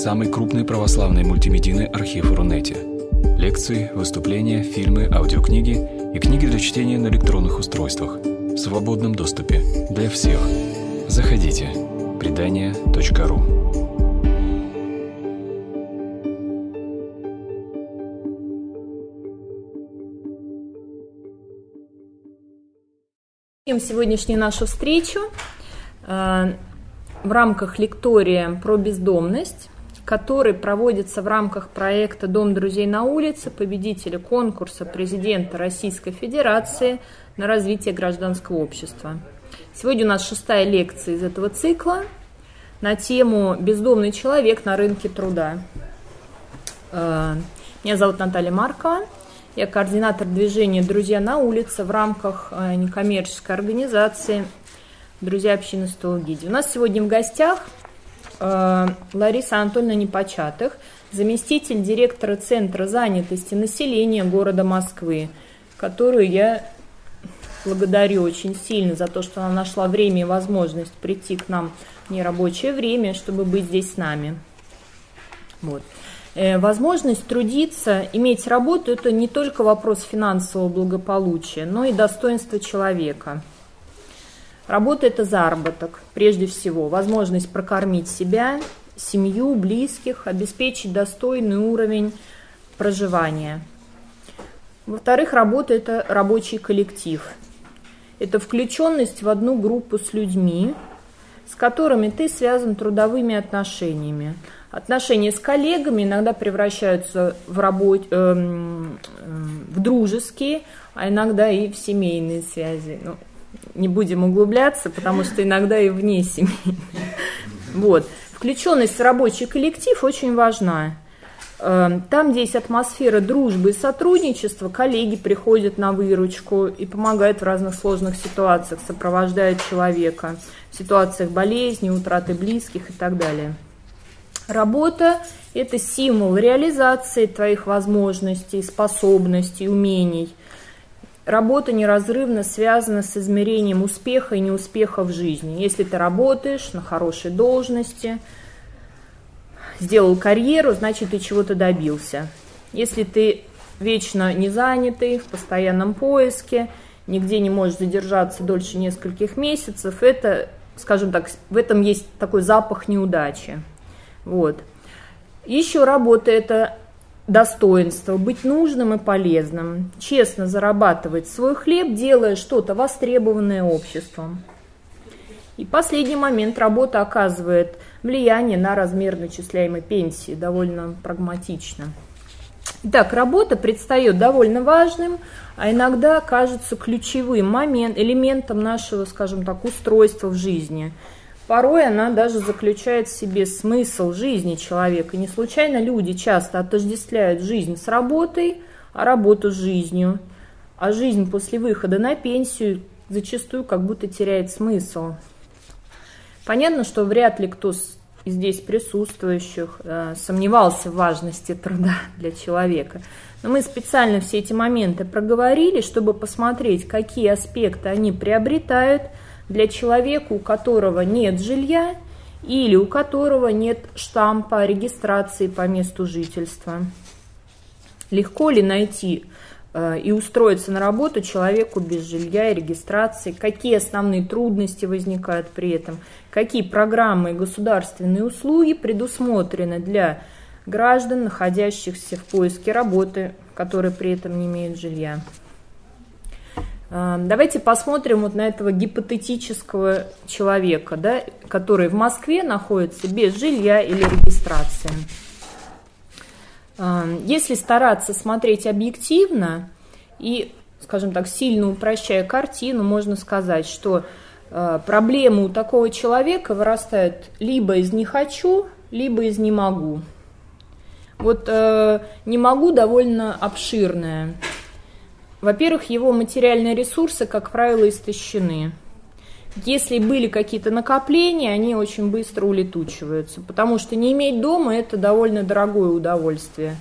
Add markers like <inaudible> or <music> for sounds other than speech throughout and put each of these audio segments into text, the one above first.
самый крупный православный мультимедийный архив Рунете. Лекции, выступления, фильмы, аудиокниги и книги для чтения на электронных устройствах в свободном доступе для всех. Заходите. Предания.ру Сегодняшнюю нашу встречу э, в рамках лектория про бездомность, который проводится в рамках проекта «Дом друзей на улице», победителя конкурса президента Российской Федерации на развитие гражданского общества. Сегодня у нас шестая лекция из этого цикла на тему «Бездомный человек на рынке труда». Э, меня зовут Наталья Маркова. Я координатор движения «Друзья на улице» в рамках э, некоммерческой организации друзья общины Стологиди. У нас сегодня в гостях Лариса Анатольевна Непочатых, заместитель директора Центра занятости населения города Москвы, которую я благодарю очень сильно за то, что она нашла время и возможность прийти к нам в нерабочее время, чтобы быть здесь с нами. Вот. Э, возможность трудиться, иметь работу – это не только вопрос финансового благополучия, но и достоинства человека – Работа – это заработок, прежде всего, возможность прокормить себя, семью, близких, обеспечить достойный уровень проживания. Во-вторых, работа – это рабочий коллектив. Это включенность в одну группу с людьми, с которыми ты связан трудовыми отношениями. Отношения с коллегами иногда превращаются в, работ... э, в дружеские, а иногда и в семейные связи. Ну, не будем углубляться, потому что иногда и вне семьи. Вот. Включенность в рабочий коллектив очень важна. Эм, там, где есть атмосфера дружбы и сотрудничества, коллеги приходят на выручку и помогают в разных сложных ситуациях, сопровождают человека в ситуациях болезни, утраты близких и так далее. Работа – это символ реализации твоих возможностей, способностей, умений – Работа неразрывно связана с измерением успеха и неуспеха в жизни. Если ты работаешь на хорошей должности, сделал карьеру, значит, ты чего-то добился. Если ты вечно не занятый, в постоянном поиске, нигде не можешь задержаться дольше нескольких месяцев, это, скажем так, в этом есть такой запах неудачи. Вот. Еще работа – это достоинство, быть нужным и полезным, честно зарабатывать свой хлеб, делая что-то востребованное обществом. И последний момент работа оказывает влияние на размер начисляемой пенсии довольно прагматично. Итак, работа предстает довольно важным, а иногда кажется ключевым момент, элементом нашего, скажем так, устройства в жизни – Порой она даже заключает в себе смысл жизни человека. Не случайно люди часто отождествляют жизнь с работой, а работу с жизнью. А жизнь после выхода на пенсию зачастую как будто теряет смысл. Понятно, что вряд ли кто здесь присутствующих э, сомневался в важности труда для человека. Но мы специально все эти моменты проговорили, чтобы посмотреть, какие аспекты они приобретают – для человека, у которого нет жилья или у которого нет штампа регистрации по месту жительства. Легко ли найти э, и устроиться на работу человеку без жилья и регистрации, какие основные трудности возникают при этом, какие программы и государственные услуги предусмотрены для граждан, находящихся в поиске работы, которые при этом не имеют жилья. Эм, давайте посмотрим вот на этого гипотетического человека, да, который в Москве находится без жилья или регистрации. Эм, если стараться смотреть объективно и, скажем так, сильно упрощая картину, можно сказать, что э, проблемы у такого человека вырастают либо из «не хочу», либо из «не могу». Вот э, «не могу» довольно обширная во-первых, его материальные ресурсы, как правило, истощены. Если были какие-то накопления, они очень быстро улетучиваются, потому что не иметь дома – это довольно дорогое удовольствие.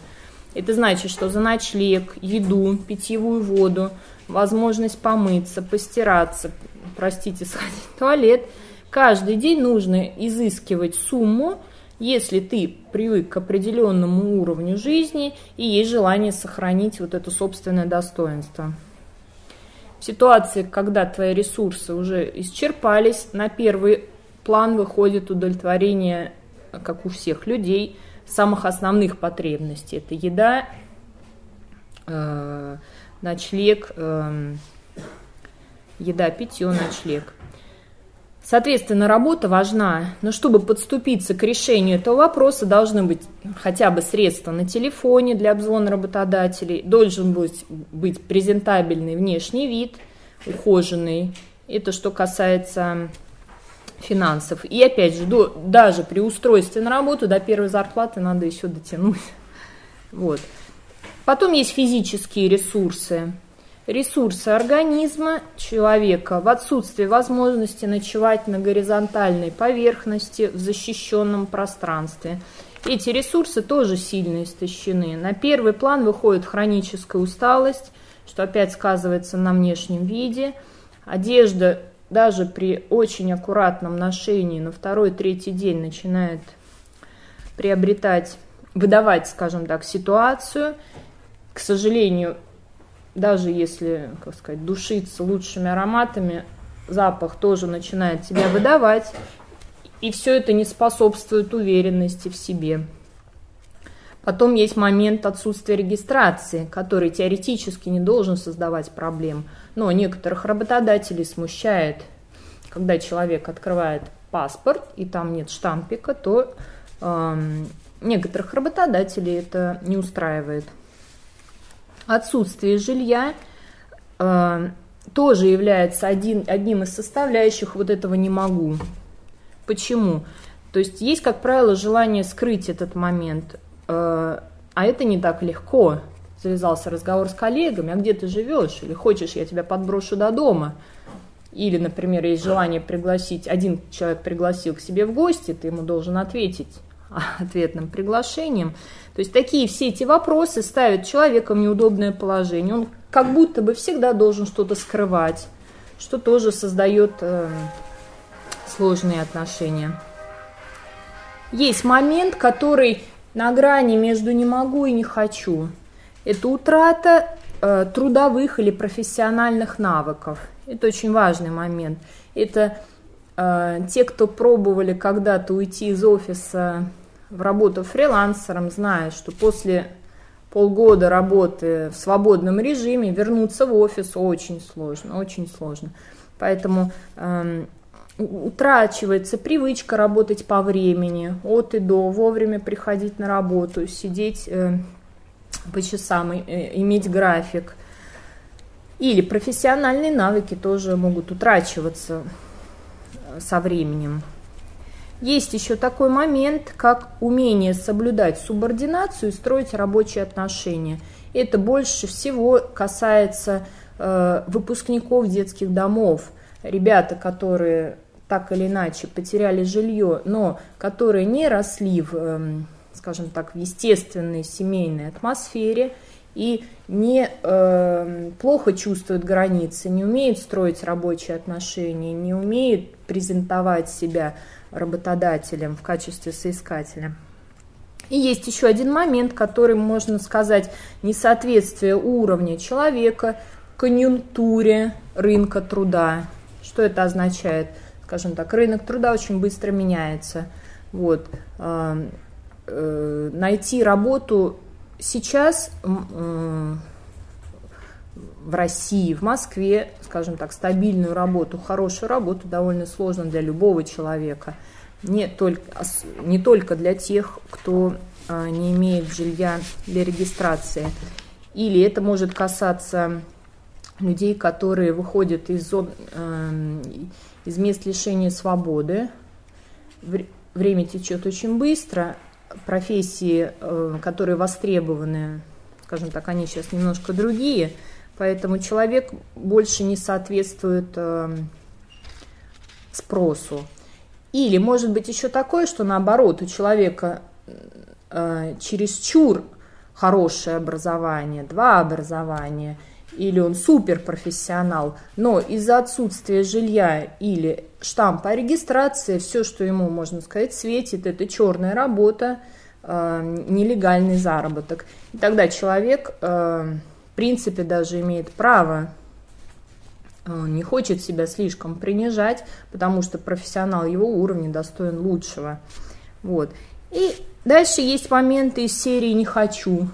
Это значит, что за ночлег, еду, питьевую воду, возможность помыться, постираться, простите, сходить в туалет, каждый день нужно изыскивать сумму, если ты привык к определенному уровню жизни и есть желание сохранить вот это собственное достоинство. В ситуации, когда твои ресурсы уже исчерпались, на первый план выходит удовлетворение, как у всех людей, самых основных потребностей. Это еда, э, ночлег, э, еда, питье, ночлег. Соответственно, работа важна, но чтобы подступиться к решению этого вопроса, должны быть хотя бы средства на телефоне для обзвона работодателей, должен быть, быть презентабельный внешний вид, ухоженный. Это что касается финансов. И опять же, до, даже при устройстве на работу до первой зарплаты надо еще дотянуть. Вот. Потом есть физические ресурсы ресурсы организма человека в отсутствии возможности ночевать на горизонтальной поверхности в защищенном пространстве. Эти ресурсы тоже сильно истощены. На первый план выходит хроническая усталость, что опять сказывается на внешнем виде. Одежда даже при очень аккуратном ношении на второй-третий день начинает приобретать, выдавать, скажем так, ситуацию. К сожалению, даже если, как сказать, душиться лучшими ароматами, запах тоже начинает себя выдавать, и все это не способствует уверенности в себе. Потом есть момент отсутствия регистрации, который теоретически не должен создавать проблем, но некоторых работодателей смущает, когда человек открывает паспорт и там нет штампика, то э, некоторых работодателей это не устраивает. Отсутствие жилья э, тоже является один, одним из составляющих вот этого «не могу». Почему? То есть есть, как правило, желание скрыть этот момент, э, а это не так легко. Завязался разговор с коллегами, а где ты живешь? Или хочешь, я тебя подброшу до дома? Или, например, есть желание пригласить, один человек пригласил к себе в гости, ты ему должен ответить <laughs> ответным приглашением. То есть такие все эти вопросы ставят человека в неудобное положение. Он как будто бы всегда должен что-то скрывать, что тоже создает э, сложные отношения. Есть момент, который на грани между не могу и не хочу. Это утрата э, трудовых или профессиональных навыков. Это очень важный момент. Это э, те, кто пробовали когда-то уйти из офиса в работу фрилансером, зная, что после полгода работы в свободном режиме вернуться в офис очень сложно, очень сложно. Поэтому э, утрачивается привычка работать по времени, от и до, вовремя приходить на работу, сидеть э, по часам, э, иметь график. Или профессиональные навыки тоже могут утрачиваться э, со временем. Есть еще такой момент, как умение соблюдать субординацию и строить рабочие отношения. Это больше всего касается э, выпускников детских домов, ребята, которые так или иначе потеряли жилье, но которые не росли в, э, скажем так, в естественной семейной атмосфере и не э, плохо чувствуют границы, не умеют строить рабочие отношения, не умеют презентовать себя работодателем в качестве соискателя. И есть еще один момент, который, можно сказать, несоответствие уровня человека конъюнктуре рынка труда. Что это означает? Скажем так, рынок труда очень быстро меняется. Вот. Э, э, найти работу сейчас э, в России, в Москве, скажем так, стабильную работу, хорошую работу довольно сложно для любого человека. Не только, не только для тех, кто а, не имеет жилья для регистрации. Или это может касаться людей, которые выходят из, зон, э, из мест лишения свободы. Время течет очень быстро. Профессии, э, которые востребованы, скажем так, они сейчас немножко другие – Поэтому человек больше не соответствует э, спросу. Или может быть еще такое, что наоборот у человека э, чересчур хорошее образование, два образования, или он суперпрофессионал, но из-за отсутствия жилья или штампа регистрации все, что ему, можно сказать, светит, это черная работа, э, нелегальный заработок. И тогда человек, э, принципе, даже имеет право э, не хочет себя слишком принижать, потому что профессионал его уровня достоин лучшего. Вот. И дальше есть моменты из серии «не хочу».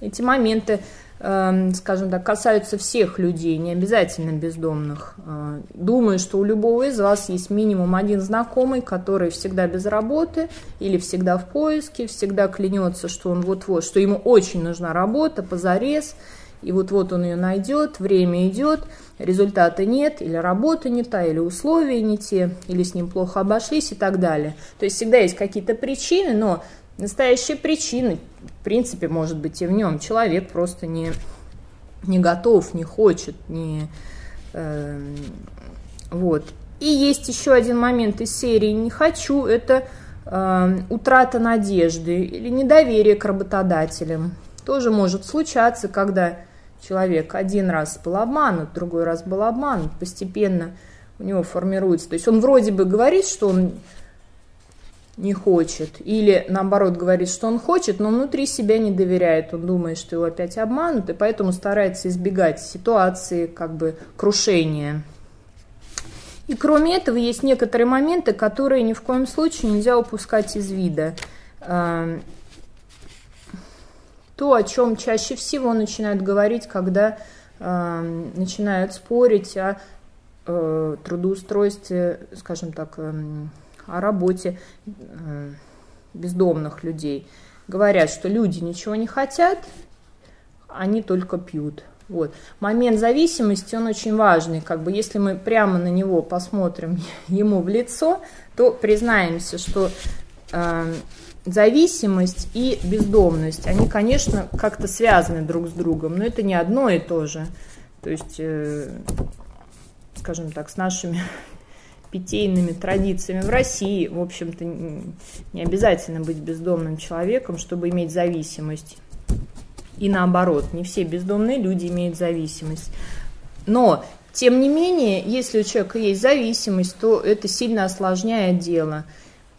Эти моменты скажем так, касаются всех людей, не обязательно бездомных. Э, думаю, что у любого из вас есть минимум один знакомый, который всегда без работы или всегда в поиске, всегда клянется, что он вот-вот, что ему очень нужна работа, позарез, и вот-вот он ее найдет, время идет, результата нет, или работа не та, или условия не те, или с ним плохо обошлись и так далее. То есть всегда есть какие-то причины, но настоящие причины в принципе, может быть и в нем. Человек просто не, не готов, не хочет, не... Э, вот. И есть еще один момент из серии «Не хочу» – это э, утрата надежды или недоверие к работодателям. Тоже может случаться, когда человек один раз был обманут, другой раз был обманут, постепенно у него формируется. То есть он вроде бы говорит, что он не хочет. Или наоборот говорит, что он хочет, но внутри себя не доверяет. Он думает, что его опять обманут, и поэтому старается избегать ситуации как бы крушения. И кроме этого есть некоторые моменты, которые ни в коем случае нельзя упускать из вида. Эм, то, о чем чаще всего начинают говорить, когда эм, начинают спорить о э, трудоустройстве, скажем так, эм, о работе бездомных людей. Говорят, что люди ничего не хотят, они только пьют. Вот. Момент зависимости, он очень важный. Как бы, если мы прямо на него посмотрим <laughs> ему в лицо, то признаемся, что э, зависимость и бездомность, они, конечно, как-то связаны друг с другом, но это не одно и то же. То есть, э, скажем так, с нашими питейными традициями в России, в общем-то, не обязательно быть бездомным человеком, чтобы иметь зависимость. И наоборот, не все бездомные люди имеют зависимость. Но, тем не менее, если у человека есть зависимость, то это сильно осложняет дело.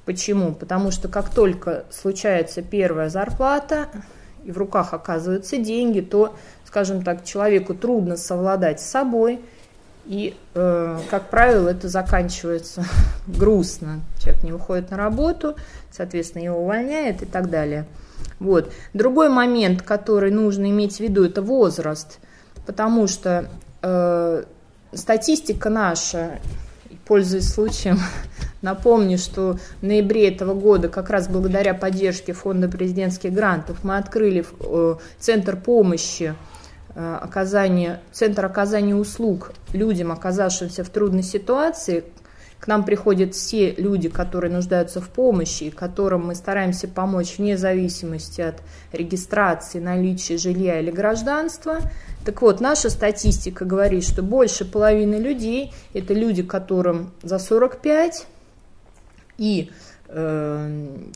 Почему? Потому что как только случается первая зарплата, и в руках оказываются деньги, то, скажем так, человеку трудно совладать с собой – и, э, как правило, это заканчивается <laughs> грустно. Человек не выходит на работу, соответственно, его увольняют и так далее. Вот. Другой момент, который нужно иметь в виду, это возраст. Потому что э, статистика наша, пользуясь случаем, <laughs> напомню, что в ноябре этого года, как раз благодаря поддержке Фонда президентских грантов, мы открыли э, Центр помощи оказания, центр оказания услуг людям, оказавшимся в трудной ситуации. К нам приходят все люди, которые нуждаются в помощи, которым мы стараемся помочь вне зависимости от регистрации, наличия жилья или гражданства. Так вот, наша статистика говорит, что больше половины людей – это люди, которым за 45, и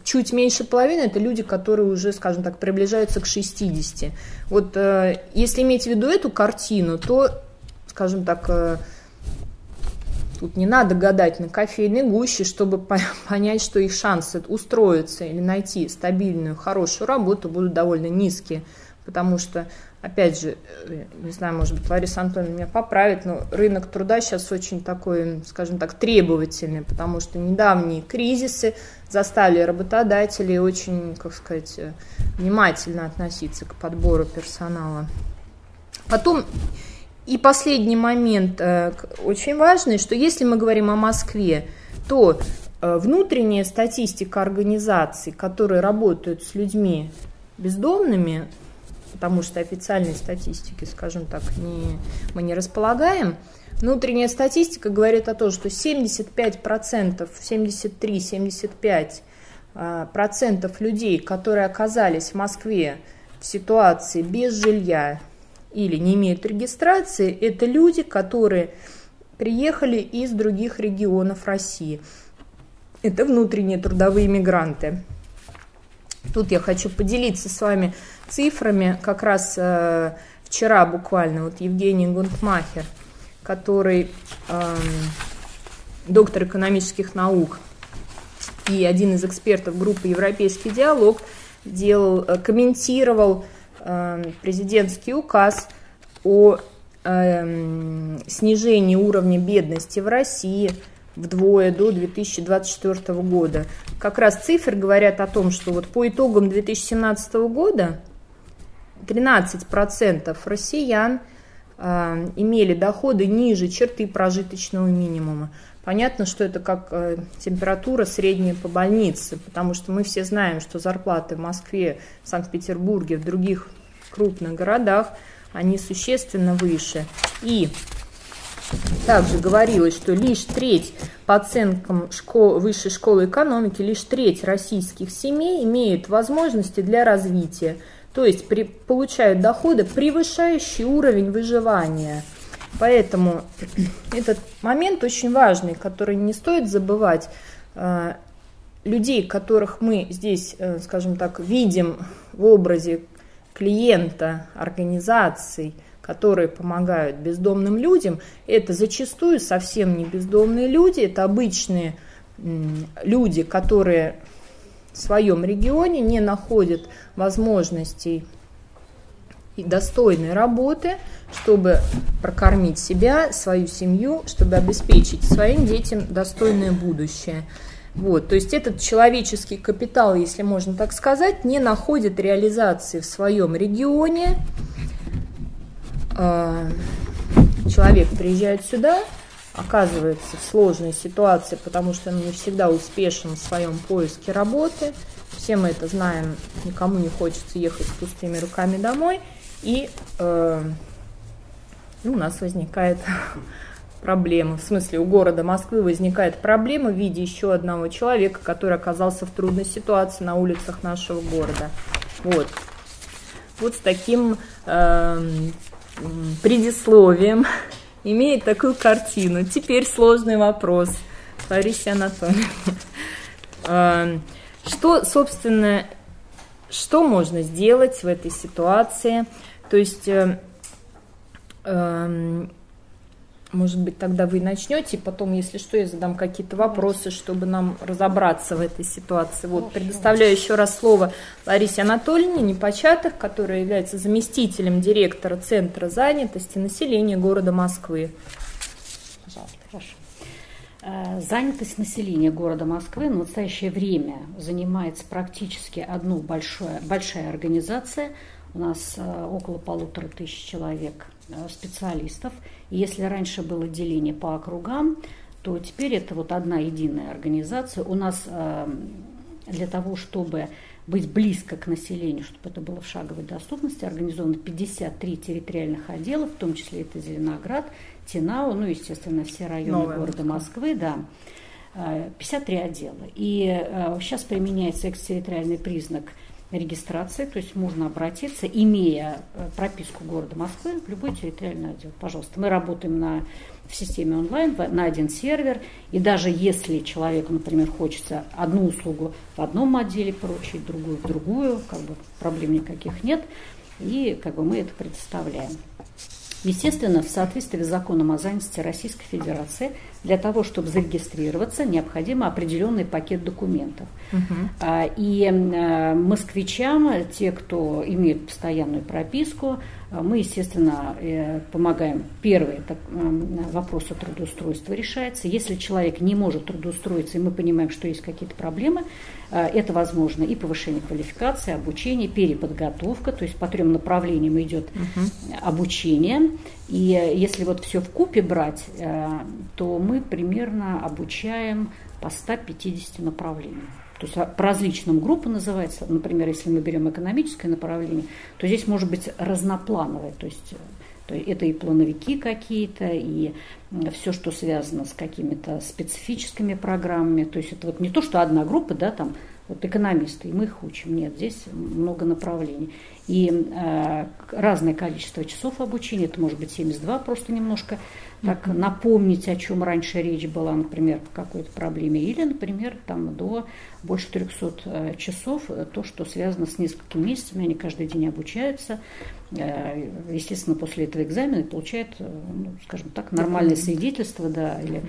чуть меньше половины это люди, которые уже, скажем так, приближаются к 60. Вот э, если иметь в виду эту картину, то, скажем так, э, тут не надо гадать на кофейной гуще, чтобы <laughs> понять, что их шансы устроиться или найти стабильную, хорошую работу будут довольно низкие, потому что опять же, э, не знаю, может быть, Лариса Антоновна меня поправит, но рынок труда сейчас очень такой, скажем так, требовательный, потому что недавние кризисы заставили работодателей очень, как сказать, э, внимательно относиться к подбору персонала. Потом и последний момент э, очень важный, что если мы говорим о Москве, то внутренняя статистика организаций, которые работают с людьми бездомными, потому что официальной статистики, скажем так, не, мы не располагаем. Внутренняя статистика говорит о том, что 75%, 73-75% а, процентов людей, которые оказались в Москве в ситуации без жилья или не имеют регистрации, это люди, которые приехали из других регионов России. Это внутренние трудовые мигранты. Тут я хочу поделиться с вами цифрами. Как раз э, вчера буквально вот Евгений Гунтмахер, который э, доктор экономических наук и один из экспертов группы «Европейский диалог», делал, э, комментировал э, президентский указ о э, снижении уровня бедности в России вдвое до 2024 года. Как раз цифры говорят о том, что вот по итогам 2017 года 13% россиян э, имели доходы ниже черты прожиточного минимума. Понятно, что это как э, температура средняя по больнице, потому что мы все знаем, что зарплаты в Москве, в Санкт-Петербурге, в других крупных городах, они существенно выше. И также говорилось, что лишь треть, по оценкам школ, высшей школы экономики, лишь треть российских семей имеют возможности для развития, то есть при, получают доходы, превышающие уровень выживания – Поэтому <clears throat> этот момент очень важный, который не стоит забывать. Э, людей, которых мы здесь, э, скажем так, видим в образе клиента, организаций, которые помогают бездомным людям, это зачастую совсем не бездомные люди, это обычные люди, которые в своем регионе не находят возможностей и достойной работы, чтобы прокормить себя, свою семью, чтобы обеспечить своим детям достойное будущее. Вот, то есть этот человеческий капитал, если можно так сказать, не находит реализации в своем регионе. А, человек приезжает сюда, оказывается в сложной ситуации, потому что он не всегда успешен в своем поиске работы. Все мы это знаем, никому не хочется ехать с пустыми руками домой – и э, ну, у нас возникает <laughs> проблема. В смысле, у города Москвы возникает проблема в виде еще одного человека, который оказался в трудной ситуации на улицах нашего города. Вот. Вот с таким э, предисловием имеет такую картину. Теперь сложный вопрос, Ларисе Анатольевне. Э, что, собственно, что можно сделать в этой ситуации? То есть, э, э, может быть, тогда вы начнете, потом, если что, я задам какие-то вопросы, чтобы нам разобраться в этой ситуации. Вот, предоставляю еще раз слово Ларисе Анатольевне Непочатых, которая является заместителем директора Центра занятости населения города Москвы. Пожалуйста, хорошо. Э, занятость населения города Москвы в настоящее время занимается практически одну большая, большая организация – у нас э, около полутора тысяч человек э, специалистов. Если раньше было деление по округам, то теперь это вот одна единая организация. У нас э, для того, чтобы быть близко к населению, чтобы это было в шаговой доступности, организовано 53 территориальных отдела, в том числе это Зеленоград, Тинау, ну, естественно, все районы Новая города Москвы, да. 53 отдела. И сейчас применяется экстерриториальный признак – регистрации, то есть можно обратиться, имея э, прописку города Москвы, в любой территориальный отдел. Пожалуйста, мы работаем на, в системе онлайн, на один сервер, и даже если человеку, например, хочется одну услугу в одном отделе поручить, другую в другую, как бы проблем никаких нет, и как бы мы это предоставляем. Естественно, в соответствии с законом о занятости Российской Федерации, для того, чтобы зарегистрироваться, необходим определенный пакет документов. Угу. И э, москвичам, те, кто имеет постоянную прописку, э, мы, естественно, э, помогаем. Первый это вопрос о трудоустройстве решается. Если человек не может трудоустроиться, и мы понимаем, что есть какие-то проблемы, это возможно и повышение квалификации, обучение, переподготовка, то есть по трем направлениям идет угу. обучение. И если вот все в купе брать, то мы примерно обучаем по 150 направлениям. То есть по различным группам называется. Например, если мы берем экономическое направление, то здесь может быть разноплановое. То есть то это и плановики какие-то, и все, что связано с какими-то специфическими программами. То есть это вот не то, что одна группа, да, там вот экономисты, и мы их учим. Нет, здесь много направлений. И э, разное количество часов обучения, это может быть 72, просто немножко так напомнить, о чем раньше речь была, например, по какой-то проблеме, или, например, там до больше 300 э, часов, э, то, что связано с несколькими месяцами, они каждый день обучаются, э, естественно, после этого экзамена получают, ну, скажем так, нормальное свидетельство, да, или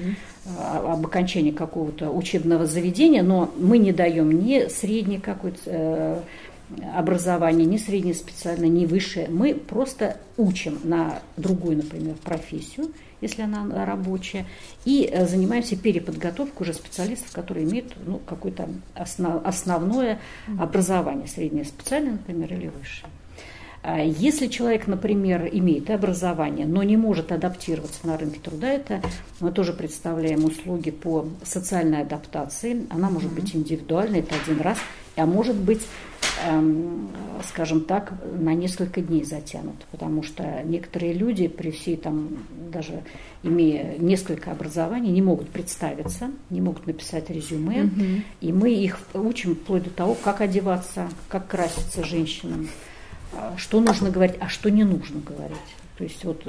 об окончании какого-то учебного заведения, но мы не даем ни средний какой-то образование, ни среднее специальное, ни высшее. Мы просто учим на другую, например, профессию, если она рабочая, и э, занимаемся переподготовкой уже специалистов, которые имеют ну, какое-то основ, основное образование, среднее специальное, например, или высшее. А если человек, например, имеет образование, но не может адаптироваться на рынке труда, это мы тоже представляем услуги по социальной адаптации. Она может быть индивидуальной, это один раз, а может быть скажем так, на несколько дней затянут, потому что некоторые люди при всей там, даже имея несколько образований, не могут представиться, не могут написать резюме, угу. и мы их учим вплоть до того, как одеваться, как краситься женщинам, а, что нужно говорить, а что не нужно говорить. То есть вот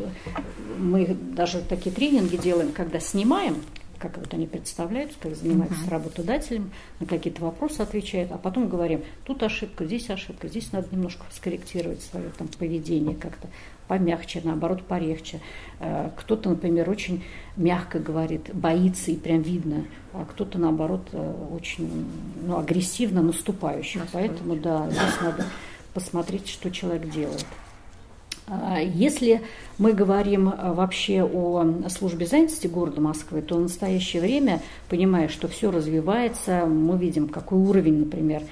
мы даже такие тренинги делаем, когда снимаем как вот они представляются, как занимаются uh-huh. с работодателем, на какие-то вопросы отвечают, а потом говорим, тут ошибка, здесь ошибка, здесь надо немножко скорректировать свое там, поведение как-то помягче, наоборот, порегче. Э, кто-то, например, очень мягко говорит, боится и прям видно, а кто-то, наоборот, э, очень ну, агрессивно наступающий. Поэтому, да, здесь надо посмотреть, что человек делает. А, если мы говорим а, вообще о службе занятости города Москвы, то в настоящее время, понимая, что все развивается, мы видим, какой уровень, например,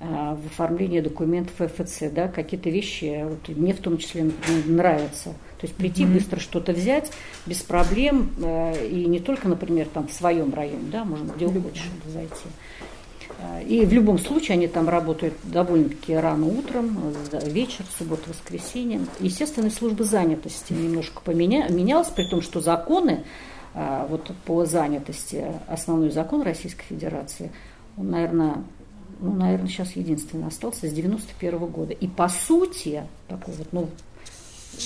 а, в оформлении документов ФФЦ, да, какие-то вещи, вот мне в том числе например, нравятся. То есть прийти mm-hmm. быстро что-то взять без проблем, и не только, например, там в своем районе, да, можно где угодно зайти. И в любом случае они там работают довольно-таки рано утром, вечер, суббота, воскресенье. Естественно, служба занятости немножко поменя... менялась, при том, что законы а, вот по занятости, основной закон Российской Федерации, он, наверное, ну, наверное, сейчас единственный остался с 91 -го года. И по сути, такой вот, ну,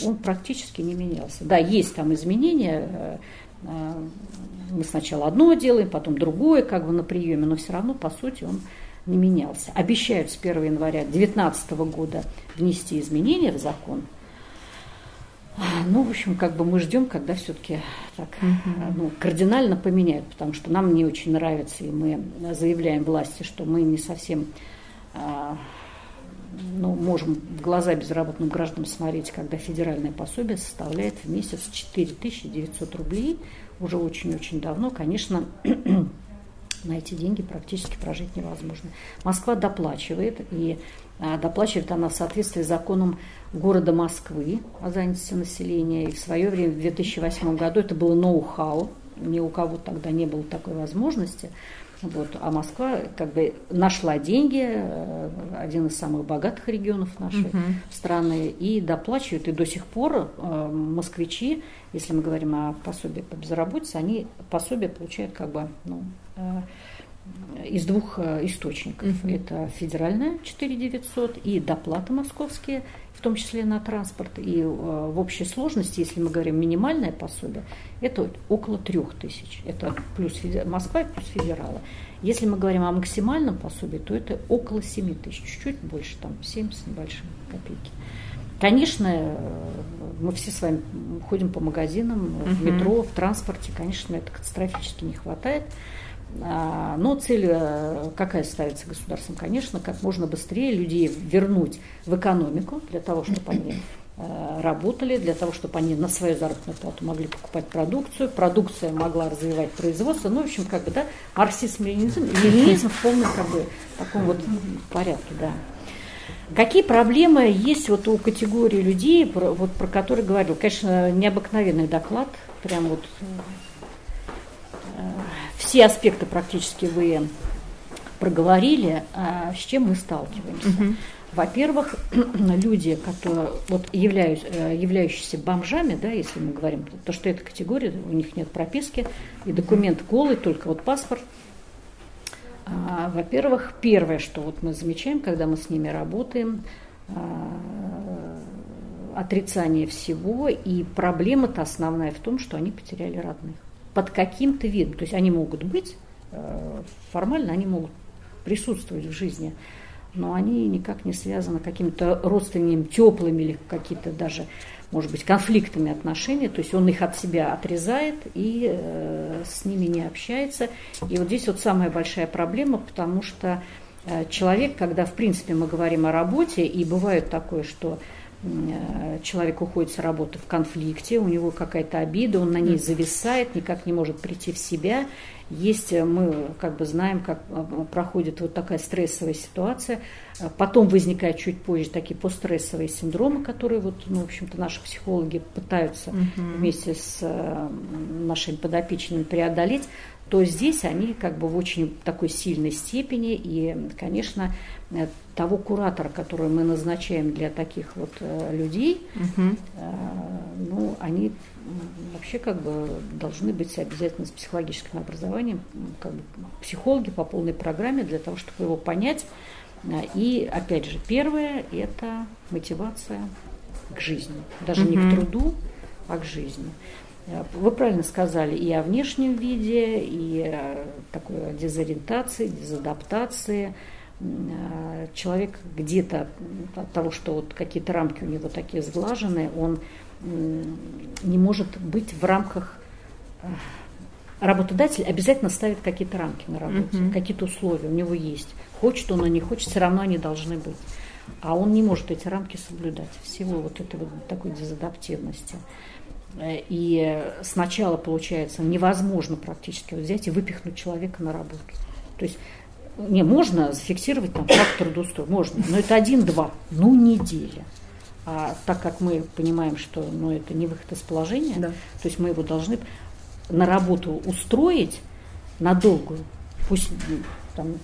он практически не менялся. Да, есть там изменения, э, э, мы сначала одно делаем, потом другое, как бы на приеме, но все равно, по сути, он не менялся. Обещают с 1 января 2019 года внести изменения в закон. Ну, в общем, как бы мы ждем, когда все-таки так ну, кардинально поменяют, потому что нам не очень нравится, и мы заявляем власти, что мы не совсем а, ну, можем в глаза безработным гражданам смотреть, когда федеральное пособие составляет в месяц 4900 рублей, уже очень-очень давно, конечно, <clears throat> на эти деньги практически прожить невозможно. Москва доплачивает, и а, доплачивает она в соответствии с законом города Москвы о занятости населения. И в свое время, в 2008 году, это было ноу-хау, ни у кого тогда не было такой возможности. Вот. А Москва как бы нашла деньги, э, один из самых богатых регионов нашей угу. страны, и доплачивают. И до сих пор э, москвичи, если мы говорим о пособии по безработице, они пособие получают как бы ну, э, из двух источников. Угу. Это федеральная 4900 и доплаты московские в том числе на транспорт. И э, в общей сложности, если мы говорим минимальное пособие, это около трех тысяч. Это плюс. Москва плюс федералы. Если мы говорим о максимальном пособии, то это около 7 тысяч, чуть-чуть больше, там 7 с небольшим копейки. Конечно, э, мы все с вами ходим по магазинам, в метро, в транспорте, конечно, это катастрофически не хватает. А, но цель э, какая ставится государством? Конечно, как можно быстрее людей вернуть в экономику для того, чтобы они э, работали, для того, чтобы они на свою заработную плату могли покупать продукцию, продукция могла развивать производство, ну, в общем, как бы, да, марксизм, ленинизм, ленинизм в полном, как бы, таком вот порядке, да. Какие проблемы есть вот у категории людей, вот про которые говорил? Конечно, необыкновенный доклад, прям вот все аспекты практически вы проговорили, а с чем мы сталкиваемся. Угу. Во-первых, <clears throat> люди, которые вот являюсь, э, являющиеся бомжами, да, если мы говорим, то что эта категория, у них нет прописки, и документ голый, только вот паспорт. А, во-первых, первое, что вот мы замечаем, когда мы с ними работаем, отрицание всего, и проблема-то основная в том, что они потеряли родных. Под каким-то видом. То есть они могут быть, формально они могут присутствовать в жизни, но они никак не связаны какими-то родственными, теплыми или какие-то даже, может быть, конфликтами отношений. То есть он их от себя отрезает и э, с ними не общается. И вот здесь вот самая большая проблема, потому что э, человек, когда, в принципе, мы говорим о работе, и бывает такое, что Э, человек уходит с работы в конфликте, у него какая-то обида, он на ней зависает, никак не может прийти в себя. Есть, э, мы как бы знаем, как э, проходит вот такая стрессовая ситуация. Потом возникают чуть позже такие постстрессовые синдромы, которые вот, ну, в общем-то, наши психологи пытаются угу. вместе с нашими подопечными преодолеть то здесь они как бы в очень такой сильной степени. И, конечно, э, того куратора, который мы назначаем для таких вот э, людей, угу. ну, они вообще как бы должны быть обязательно с психологическим образованием, как бы психологи по полной программе для того, чтобы его понять. И, опять же, первое – это мотивация к жизни. Даже угу. не к труду, а к жизни. Вы правильно сказали и о внешнем виде, и о такой дезориентации, дезадаптации. Э, человек где-то от того, что вот какие-то рамки у него такие сглаженные, он не может быть в рамках э, работодатель обязательно ставит какие-то рамки на работе, uh-huh. какие-то условия у него есть. Хочет он, а не хочет, все равно они должны быть. А он не может эти рамки соблюдать в силу вот этой вот такой дезадаптивности. Э, и сначала, получается, невозможно практически вот взять и выпихнуть человека на работу. То есть не, можно зафиксировать там факт трудоустройства, можно, но это один-два, ну неделя. А так как мы понимаем, что ну, это не выход из положения, да. то есть мы его должны на работу устроить на долгую, пусть там,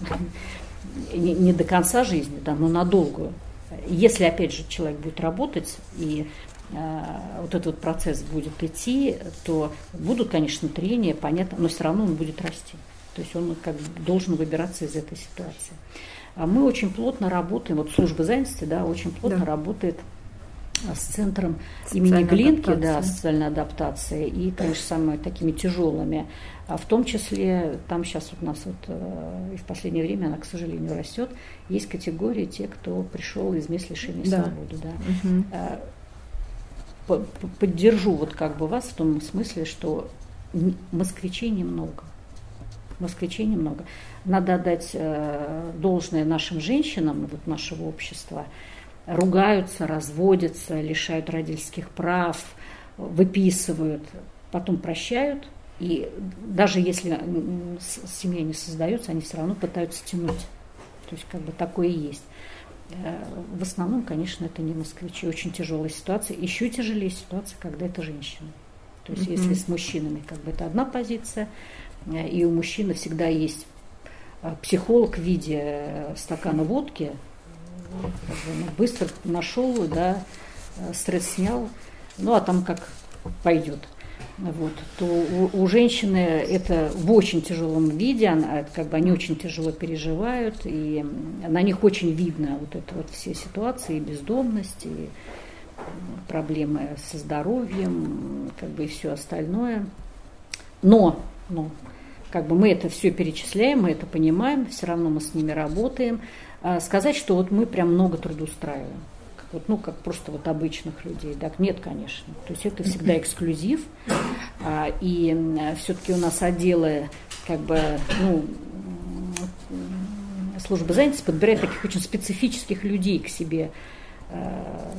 <laughs> не, не до конца жизни, да, но на долгую. Если, опять же, человек будет работать и Э, вот этот вот процесс будет идти, то будут, конечно, трения, понятно, но все равно он будет расти. То есть он как бы должен выбираться из этой ситуации. А мы очень плотно работаем, вот служба занятости, да, очень плотно да. работает с центром имени Глинки, да, социальной адаптации, и, конечно, самыми такими тяжелыми. А в том числе, там сейчас вот у нас вот, э, и в последнее время она, к сожалению, растет, есть категории те, кто пришел из мест лишения да. свободы. Да. Угу поддержу вот как бы вас в том смысле, что москвичей немного. Москвичей немного. Надо отдать э, должное нашим женщинам вот нашего общества. Ругаются, разводятся, лишают родительских прав, выписывают, потом прощают. И даже если семья не создается, они все равно пытаются тянуть. То есть как бы такое и есть. Э, в основном, конечно, это не москвичи. Очень тяжелая ситуация. Еще тяжелее ситуация, когда это женщина. То есть, mm-hmm. если с мужчинами как бы это одна позиция, и у мужчины всегда есть э, психолог в виде стакана водки, быстро нашел, да, стресс снял, ну а там как пойдет вот, то у, у женщины это в очень тяжелом виде, она, как бы они очень тяжело переживают, и на них очень видно вот это вот все ситуации, и бездомность, и проблемы со здоровьем, как бы и все остальное. Но, но как бы мы это все перечисляем, мы это понимаем, все равно мы с ними работаем. А сказать, что вот мы прям много трудоустраиваем вот, ну, как просто вот обычных людей. Так, нет, конечно. То есть это всегда <laughs> эксклюзив. А, и все-таки у нас отделы, как бы, ну, служба занятости подбирает таких очень специфических людей к себе а,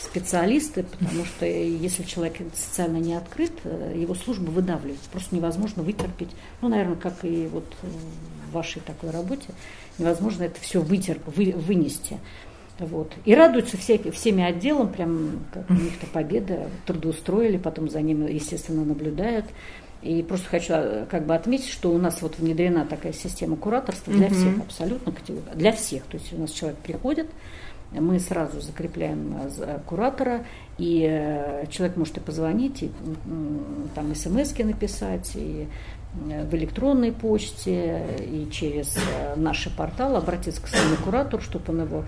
специалисты, потому что если человек социально не открыт, его служба выдавливает. Просто невозможно вытерпеть. Ну, наверное, как и вот в вашей такой работе, невозможно это все вытерпеть, вы, вынести. Вот. И радуются все, всеми отделам, прям как у них-то победа, трудоустроили, потом за ним, естественно, наблюдают. И просто хочу а, как бы отметить, что у нас вот внедрена такая система кураторства для всех, абсолютно для всех. То есть у нас человек приходит, мы сразу закрепляем куратора, и человек может и позвонить, и там смс написать, и в электронной почте, и через наш портал обратиться к своему куратору, чтобы он его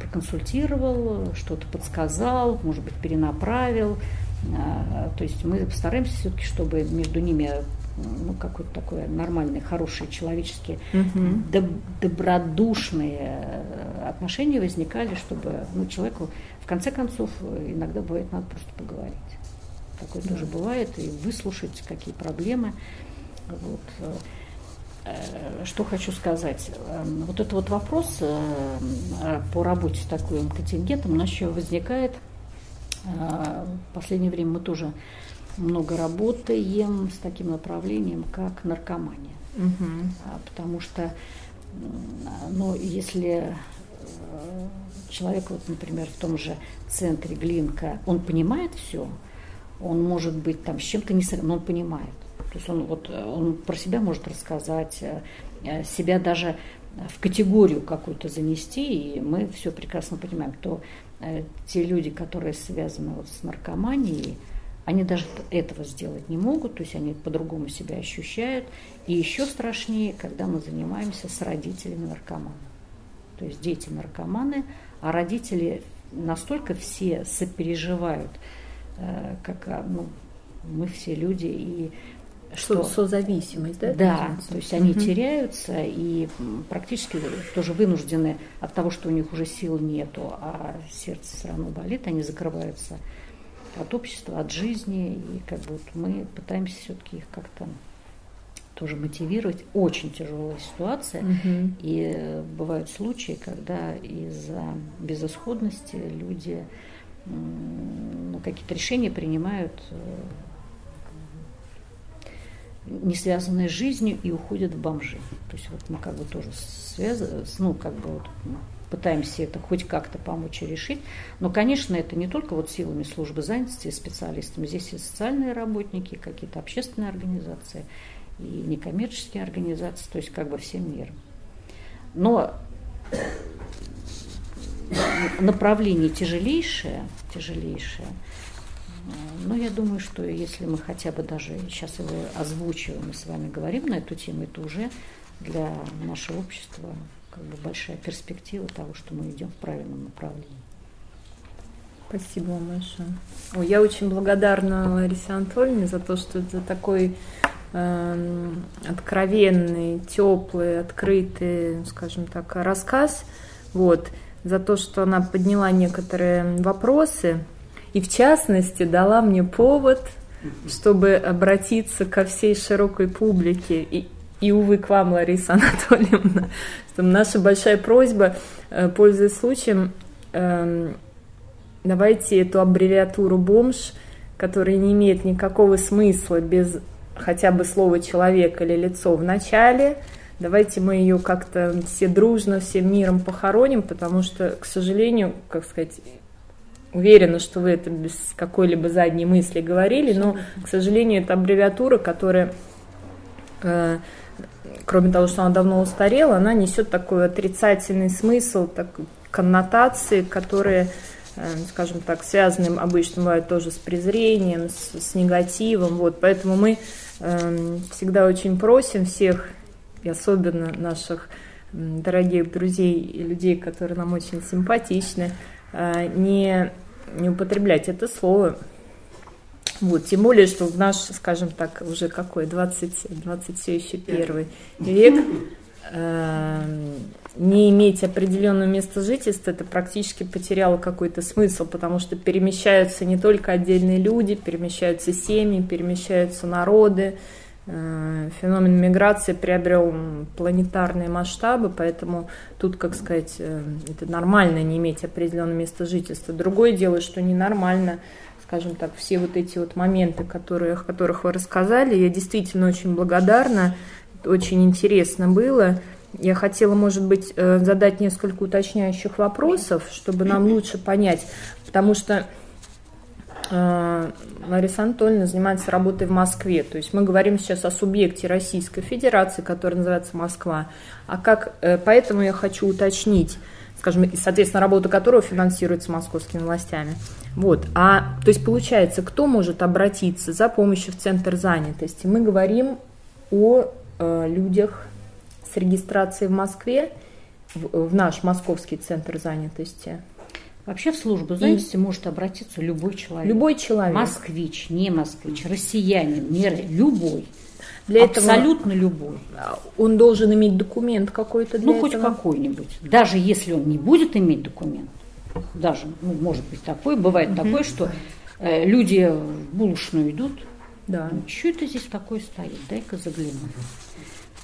проконсультировал, что-то подсказал, может быть, перенаправил. То есть мы постараемся все-таки, чтобы между ними ну, какой-то такой нормальный, хороший, человеческие, угу. доб добродушные э, отношения возникали, чтобы ну, человеку, в конце концов, иногда бывает, надо просто поговорить. Такое да. тоже бывает, и выслушать, какие проблемы. Вот. Э, что хочу сказать. Эм, вот это вот вопрос э, по работе с таким контингентом у нас еще возникает. В последнее время мы тоже много работаем с таким направлением, как наркомания. Угу. Потому что, ну, если э, человек, вот, например, в том же центре Глинка, он понимает все, он может быть там с чем-то не согласен, но он понимает. То есть он, вот, он про себя может рассказать, э, себя даже в категорию какую-то занести, и мы все прекрасно понимаем, то э, те люди, которые связаны вот с наркоманией, они даже этого сделать не могут, то есть они по-другому себя ощущают. И еще страшнее, когда мы занимаемся с родителями наркоманов. То есть дети наркоманы, а родители настолько все сопереживают, э, как а, ну, мы все люди, и что созависимость, да? Да, то есть они угу. теряются и практически тоже вынуждены от того, что у них уже сил нету, а сердце все равно болит, они закрываются от общества, от жизни. И как бы вот мы пытаемся все-таки их как-то тоже мотивировать. Очень тяжелая ситуация. Угу. И бывают случаи, когда из-за безысходности люди ну, какие-то решения принимают э, не связанные с жизнью и уходят в бомжи. То есть вот мы как бы тоже связаны, ну как бы вот пытаемся это хоть как-то помочь и решить. Но, конечно, это не только вот силами службы занятости и специалистами. Здесь и социальные работники, какие-то общественные организации, и некоммерческие организации, то есть как бы всем миром. Но направление тяжелейшее, тяжелейшее, но я думаю, что если мы хотя бы даже сейчас его озвучиваем и с вами говорим на эту тему, это уже для нашего общества как бы большая перспектива того, что мы идем в правильном направлении. Спасибо вам большое. Ой, я очень благодарна Ларисе Анатольевне за то, что это такой э, откровенный, теплый, открытый, скажем так, рассказ. Вот, за то, что она подняла некоторые вопросы и, в частности, дала мне повод, чтобы обратиться ко всей широкой публике и, и, увы, к вам, Лариса <laughs> Анатольевна, наша большая просьба, э, пользуясь случаем, эм, давайте эту аббревиатуру «бомж», которая не имеет никакого смысла без хотя бы слова «человек» или «лицо» в начале, давайте мы ее как-то все дружно, всем миром похороним, потому что, к сожалению, как сказать, уверена, что вы это без какой-либо задней мысли говорили, но, к сожалению, это аббревиатура, которая э, кроме того, что она давно устарела, она несет такой отрицательный смысл, так, коннотации, которые, э, скажем так, связаны обычно бывают тоже с презрением, с, с негативом. Вот, поэтому мы э, всегда очень просим всех, и особенно наших дорогих друзей и людей, которые нам очень симпатичны, э, не, не употреблять это слово вот, тем более, что в наш, скажем так, уже какой, 20, 20 все еще первый век, э, не иметь определенного места жительства, это практически потеряло какой-то смысл, потому что перемещаются не только отдельные люди, перемещаются семьи, перемещаются народы, э, феномен миграции приобрел планетарные масштабы, поэтому тут, как сказать, э, это нормально не иметь определенного места жительства. Другое дело, что ненормально скажем так, все вот эти вот моменты, которые, о которых вы рассказали. Я действительно очень благодарна, очень интересно было. Я хотела, может быть, э, задать несколько уточняющих вопросов, чтобы нам лучше понять, потому что э, Лариса Анатольевна занимается работой в Москве. То есть мы говорим сейчас о субъекте Российской Федерации, который называется Москва. А как, э, поэтому я хочу уточнить. скажем, и, соответственно, работа которого финансируется московскими властями. Вот. А, то есть, получается, кто может обратиться за помощью в Центр занятости? Мы говорим о э, людях с регистрацией в Москве, в, в наш московский Центр занятости. Вообще в службу занятости и... может обратиться любой человек. Любой человек. Москвич, не москвич, россиянин, не любой. Для Абсолютно этого любой. Он должен иметь документ какой-то для Ну, хоть какой-нибудь. Даже если он не будет иметь документ, даже, ну, может быть такое, бывает угу. такое, что э, люди в булочную идут, да. «Ну, что это здесь такое стоит, дай-ка загляну.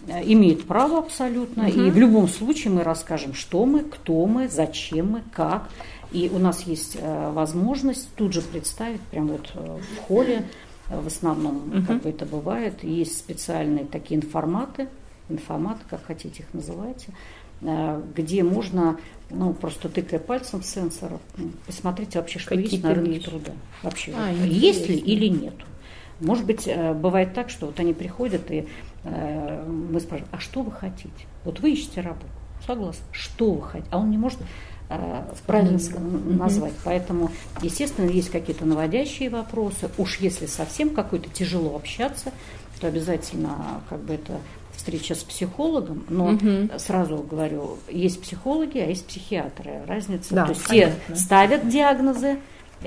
Э, имеет право абсолютно, угу. и в любом случае мы расскажем, что мы, кто мы, зачем мы, как. И у нас есть э, возможность тут же представить, прямо вот э, в холле, в основном, угу. как бы это бывает, есть специальные такие информаты, информаты, как хотите их называйте, где можно, ну, просто тыкая пальцем в сенсор, посмотреть вообще, что Какие есть на рынке труда. Вообще, а, есть ли или нет. Может быть, бывает так, что вот они приходят и Э, мы спрашиваем, а что вы хотите? Вот вы ищете работу, согласна, что вы хотите? А он не может э, правильно назвать. Поэтому, естественно, есть какие-то наводящие вопросы. Уж если совсем какой-то тяжело общаться, то обязательно как бы это встреча с психологом, но угу. сразу говорю, есть психологи, а есть психиатры. Разница. Да, то есть понятно. те ставят диагнозы,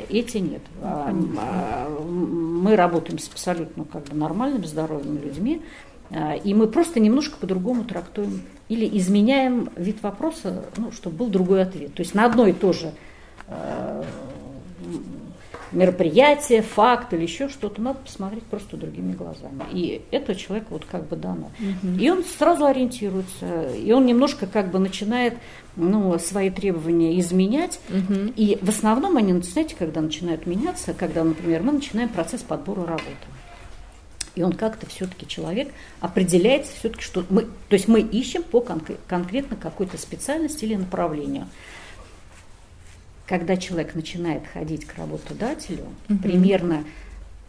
эти нет. А, а, мы работаем с абсолютно как бы нормальными, здоровыми людьми, а, и мы просто немножко по-другому трактуем или изменяем вид вопроса, ну, чтобы был другой ответ. То есть на одно и то же мероприятие, факт или еще что-то надо посмотреть просто другими глазами. И это человеку вот как бы дано. Угу. И он сразу ориентируется, и он немножко как бы начинает ну, свои требования изменять. Угу. И в основном они, знаете, когда начинают меняться, когда, например, мы начинаем процесс подбора работы. И он как-то все-таки человек определяется все-таки, что мы, то есть мы ищем по конкре- конкретно какой-то специальности или направлению. Когда человек начинает ходить к работодателю, угу. примерно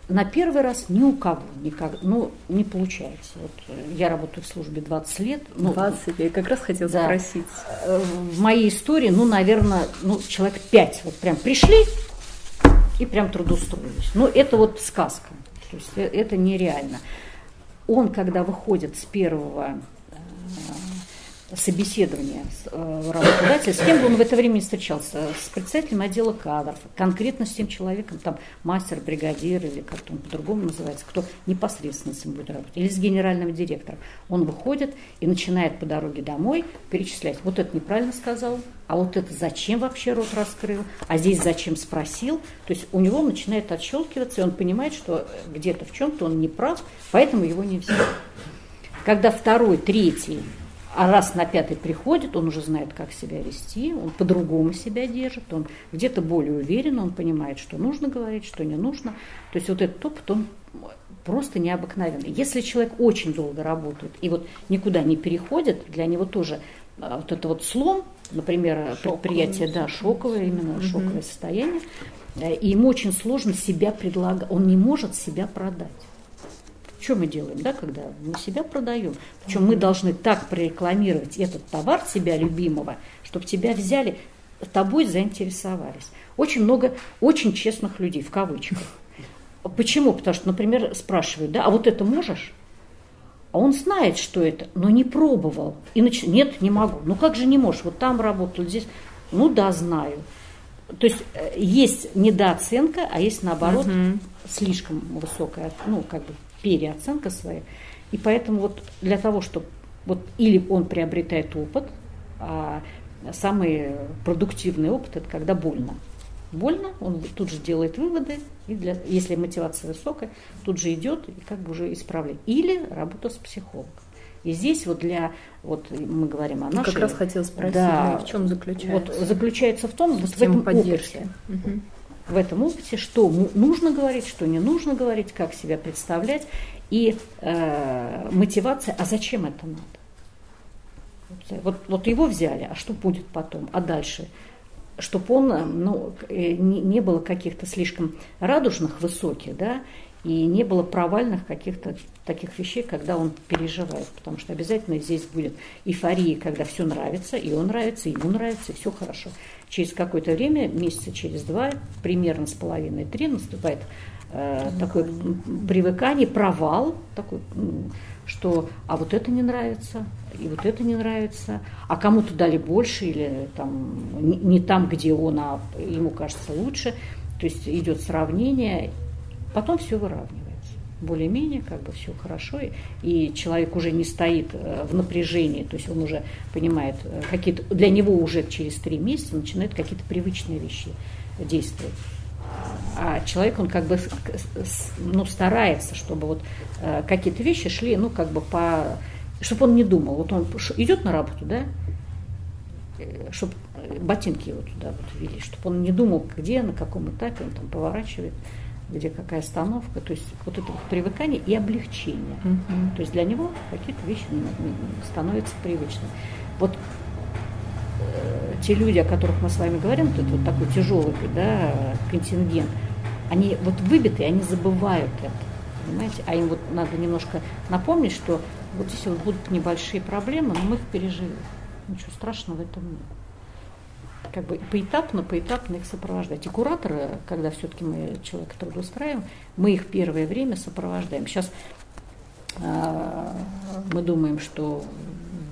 на первый раз ни у кого никак, ну, не получается. Вот я работаю в службе 20 лет. Ну, 20, я как раз хотела да, спросить. Э, в моей истории, ну, наверное, ну, человек 5 вот прям пришли и прям трудоустроились. Ну, это вот сказка. То есть э, это нереально. Он, когда выходит с первого э, собеседования с э, работодателя, с кем бы он в это время не встречался, с председателем отдела кадров, конкретно с тем человеком, там мастер, бригадир или как-то он по-другому называется, кто непосредственно с ним будет работать, или с генеральным директором. Он выходит и начинает по дороге домой перечислять, вот это неправильно сказал, а вот это зачем вообще рот раскрыл, а здесь зачем спросил. То есть у него начинает отщелкиваться, и он понимает, что где-то в чем-то он не прав, поэтому его не взяли. Когда второй, третий, а раз на пятый приходит, он уже знает, как себя вести, он по-другому себя держит, он где-то более уверен, он понимает, что нужно говорить, что не нужно. То есть вот этот опыт, он просто необыкновенный. Если человек очень долго работает и вот никуда не переходит, для него тоже а, вот это вот слом, например, шоковое. предприятие, да, шоковое, именно угу. шоковое состояние, э, и ему очень сложно себя предлагать, он не может себя продать. Что мы делаем, да, когда мы себя продаем? Причем мы должны так прорекламировать этот товар себя любимого, чтобы тебя взяли, тобой заинтересовались. Очень много очень честных людей, в кавычках. Почему? Потому что, например, спрашивают, да, а вот это можешь? А он знает, что это, но не пробовал. И нач... Нет, не могу. Ну как же не можешь? Вот там работал, здесь. Ну да, знаю. То есть э, есть недооценка, а есть наоборот угу. слишком высокая, ну как бы переоценка своя. И поэтому вот для того, чтобы вот или он приобретает опыт, а самый продуктивный опыт это когда больно больно, он тут же делает выводы, и для, если мотивация высокая, тут же идет и как бы уже исправляет. Или работа с психологом. И здесь вот для, вот мы говорим о нашей... Как раз хотела спросить, да, в чем заключается? Вот заключается в том, вот в этом поддержки. опыте. Угу. В этом опыте, что нужно говорить, что не нужно говорить, как себя представлять, и э, мотивация, а зачем это надо? Вот, вот его взяли, а что будет потом, а дальше? чтобы он ну, э, не, не было каких-то слишком радужных, высоких, да, И не было провальных каких-то таких вещей, когда он переживает, потому что обязательно здесь будет эйфория, когда все нравится, и он нравится, и ему нравится, и все хорошо. Через какое-то время, месяца через два, примерно с половиной три, наступает э, такое привыкание, провал, такой, что а вот это не нравится, и вот это не нравится, а кому-то дали больше или там не, не там, где он, а ему кажется лучше. То есть идет сравнение, потом все выравнивается. Более-менее как бы все хорошо, и человек уже не стоит э, в напряжении, то есть он уже понимает, э, какие-то, для него уже через три месяца начинают какие-то привычные вещи действовать. А человек, он как бы ну, старается, чтобы вот э, какие-то вещи шли, ну, как бы по... Чтобы он не думал. Вот он идет на работу, да, чтобы ботинки его туда вот вели, чтобы он не думал, где, на каком этапе он там поворачивает где какая остановка, то есть вот это вот привыкание и облегчение. Mm-hmm. То есть для него какие-то вещи становятся привычными. Вот э, те люди, о которых мы с вами говорим, вот это вот такой тяжелый да, контингент, они вот выбиты, они забывают это, понимаете? А им вот надо немножко напомнить, что вот здесь вот будут небольшие проблемы, но мы их переживем. Ничего страшного в этом нет как бы поэтапно, поэтапно их сопровождать. И кураторы, когда все-таки мы человека трудоустраиваем, мы их первое время сопровождаем. Сейчас э, мы думаем, что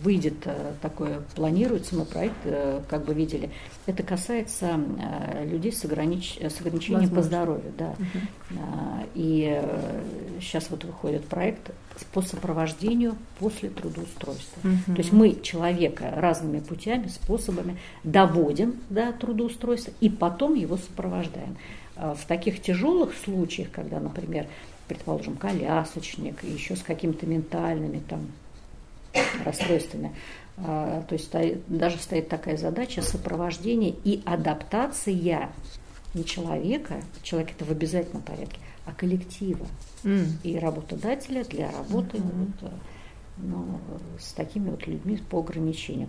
выйдет э, такое, планируется, мы проект э, как бы видели. Это касается э, людей с, огранич... с ограничением Возможно. по здоровью. Да. Угу. И сейчас вот выходит проект по сопровождению после трудоустройства. Угу. То есть мы человека разными путями, способами доводим до трудоустройства и потом его сопровождаем. В таких тяжелых случаях, когда, например, предположим, колясочник, еще с какими-то ментальными там расстройствами. А, то есть даже стоит такая задача сопровождения и адаптация не человека, человек это в обязательном порядке, а коллектива mm. и работодателя для работы mm-hmm. вот, ну, с такими вот людьми по ограничению.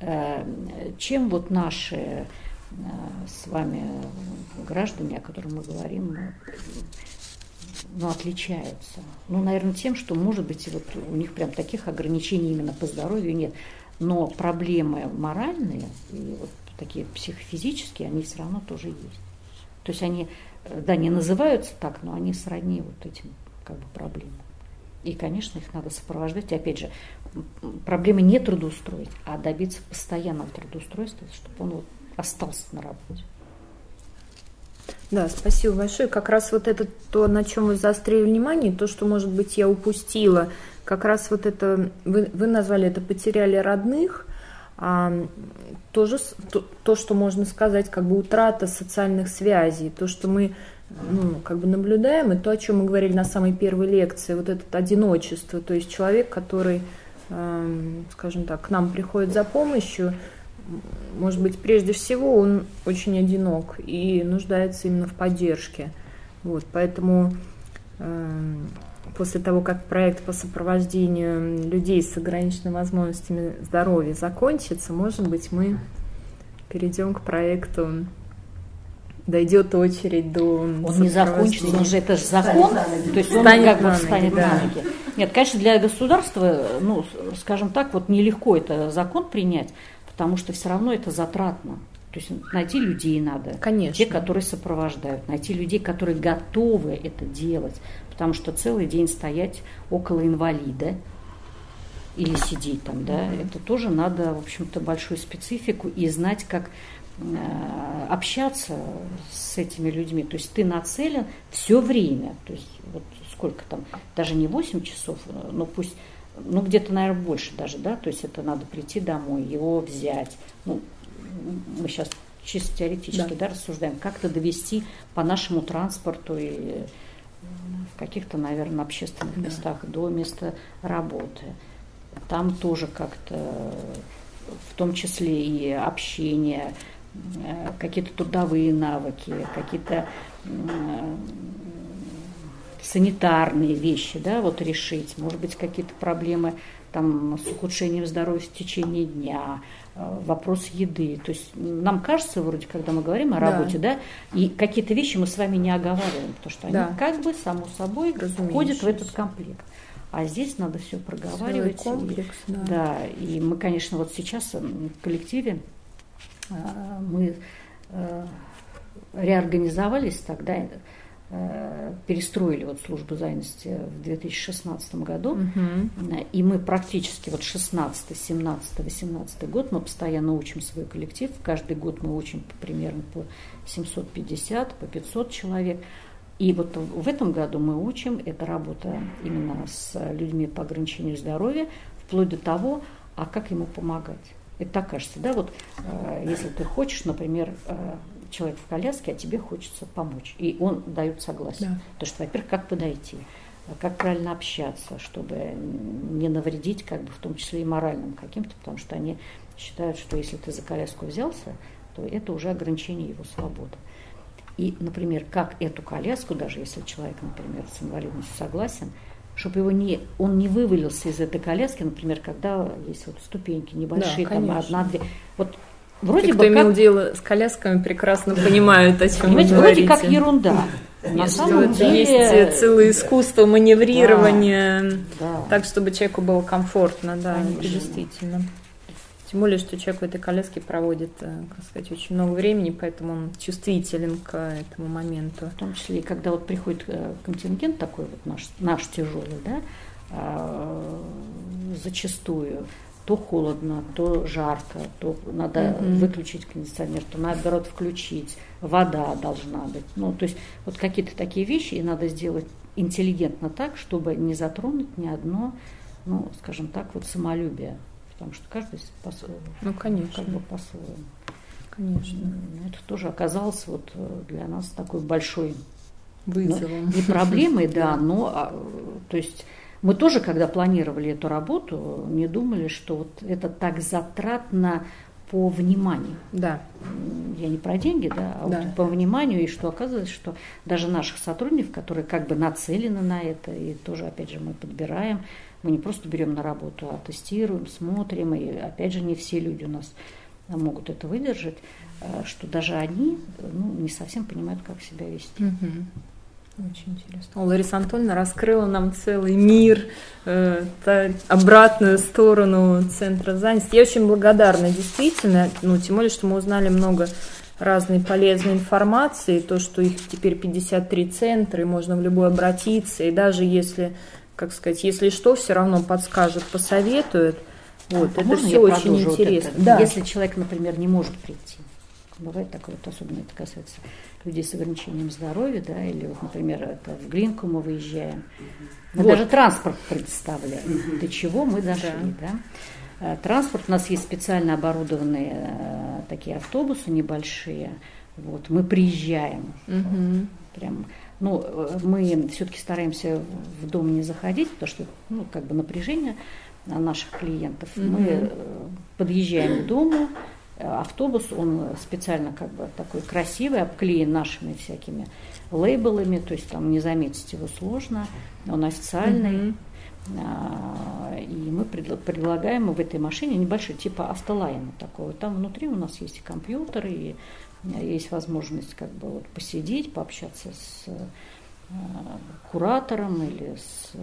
Э, чем вот наши э, с вами граждане, о которых мы говорим, ну, отличаются. Ну, наверное, тем, что, может быть, вот у них прям таких ограничений именно по здоровью нет. Но проблемы моральные и вот такие психофизические, они все равно тоже есть. То есть они, да, не называются так, но они сродни вот этим как бы проблемам. И, конечно, их надо сопровождать. И, опять же, проблемы не трудоустроить, а добиться постоянного трудоустройства, чтобы он вот остался на работе. Да, спасибо большое. Как раз вот это то, на чем вы заострили внимание, то, что, может быть, я упустила, как раз вот это, вы, вы назвали это «потеряли родных», а, тоже то, то, что можно сказать, как бы утрата социальных связей, то, что мы ну, как бы наблюдаем, и то, о чем мы говорили на самой первой лекции, вот это одиночество, то есть человек, который, э, скажем так, к нам приходит за помощью, может быть, прежде всего он очень одинок и нуждается именно в поддержке. Вот, поэтому э, после того, как проект по сопровождению людей с ограниченными возможностями здоровья закончится, может быть, мы перейдем к проекту дойдет очередь до Он не закончится, он же это же закон, то есть он станет как бы встанет да. на ноги. Нет, конечно, для государства, ну, скажем так, вот нелегко это закон принять, потому что все равно это затратно. То есть найти людей надо, Конечно. те, которые сопровождают, найти людей, которые готовы это делать, потому что целый день стоять около инвалида или сидеть там, да, mm-hmm. это тоже надо, в общем-то, большую специфику и знать, как э, общаться с этими людьми. То есть ты нацелен все время, то есть вот сколько там, даже не 8 часов, но пусть ну, где-то, наверное, больше даже, да, то есть это надо прийти домой, его взять, ну, мы сейчас чисто теоретически, да, да рассуждаем, как-то довести по нашему транспорту и в каких-то, наверное, общественных да. местах до места работы. Там тоже как-то, в том числе и общение, э, какие-то трудовые навыки, какие-то санитарные вещи, да, вот решить, может быть, какие-то проблемы там, с ухудшением здоровья в течение дня, э, вопрос еды. То есть нам кажется, вроде, когда мы говорим о работе, да, да и какие-то вещи мы с вами не оговариваем, потому что они да. как бы само собой входят в этот комплект. А здесь надо все проговаривать. Целый комплекс, и, да. да. И мы, конечно, вот сейчас в коллективе э, мы э, реорганизовались тогда перестроили вот службу занятости в 2016 году, угу. и мы практически вот 16, 17, 18 год мы постоянно учим свой коллектив, каждый год мы учим примерно по 750, по 500 человек, и вот в этом году мы учим, это работа именно с людьми по ограничению здоровья, вплоть до того, а как ему помогать. Это так кажется, да, вот э, если ты хочешь, например, человек в коляске, а тебе хочется помочь. И он дает согласие. Да. То, что, во-первых, как подойти, как правильно общаться, чтобы не навредить, как бы, в том числе и моральным каким-то, потому что они считают, что если ты за коляску взялся, то это уже ограничение его свободы. И, например, как эту коляску, даже если человек, например, с инвалидностью согласен, чтобы его не, он не вывалился из этой коляски, например, когда есть вот ступеньки небольшие, да, там одна-две. Вот Вроде Те, бы кто как... имел дело с колясками, прекрасно понимают, о чем Понимаете, вы вроде как ерунда. На самом деле... Есть целое искусство маневрирования, да, да. так, чтобы человеку было комфортно, да, Конечно. действительно. Тем более, что человек в этой коляске проводит, э, как сказать, очень много времени, поэтому он чувствителен к этому моменту. В том числе и когда вот приходит э, контингент такой вот наш, наш тяжелый, да, а, зачастую то холодно, то жарко, то надо mm-hmm. выключить кондиционер, то наоборот включить, вода должна быть. Ну, то есть вот какие-то такие вещи и надо сделать интеллигентно так, чтобы не затронуть ни одно, ну, скажем так, вот самолюбие. Потому что каждый по ну, конечно. как бы по-своему. Конечно. Это тоже оказалось вот э, для нас такой большой вызовом. Ну, не проблемой, <laughs> да, но а, то есть мы тоже, когда планировали эту работу, не думали, что вот это так затратно по вниманию. Да. Я не про деньги, да, а да. Вот по вниманию, и что оказывается, что даже наших сотрудников, которые как бы нацелены на это, и тоже, опять же, мы подбираем, мы не просто берем на работу, а тестируем, смотрим, и опять же, не все люди у нас могут это выдержать, э, что даже они ну, не совсем понимают, как себя вести. Угу. Очень интересно. О, Лариса Анатольевна раскрыла нам целый мир, э, обратную сторону центра занятости. Я очень благодарна, действительно, ну, тем более, что мы узнали много разной полезной информации, то, что их теперь 53 центра, и можно в любой обратиться, и даже если, как сказать, если что, все равно подскажут, посоветуют. Вот, а это все очень интересно. Вот это? Да. Если человек, например, не может прийти, бывает такое, вот особенно это касается людей с ограничением здоровья, да, или вот, например, это в Глинку мы выезжаем. Мы вот. даже транспорт предоставляем, до чего мы дошли, да. да. Э, транспорт, у нас есть специально оборудованные э, такие автобусы небольшие, вот, мы приезжаем, угу. прям, ну, э, мы все-таки стараемся в дом не заходить, потому что, ну, как бы напряжение наших клиентов. Угу. Мы подъезжаем к дому, автобус, он специально как бы такой красивый, обклеен нашими всякими лейблами, то есть там не заметить его сложно, он официальный. Mm-hmm. И мы предлагаем в этой машине небольшой типа автолайна такого. Там внутри у нас есть и компьютер, и есть возможность как бы вот посидеть, пообщаться с Э, куратором или с э,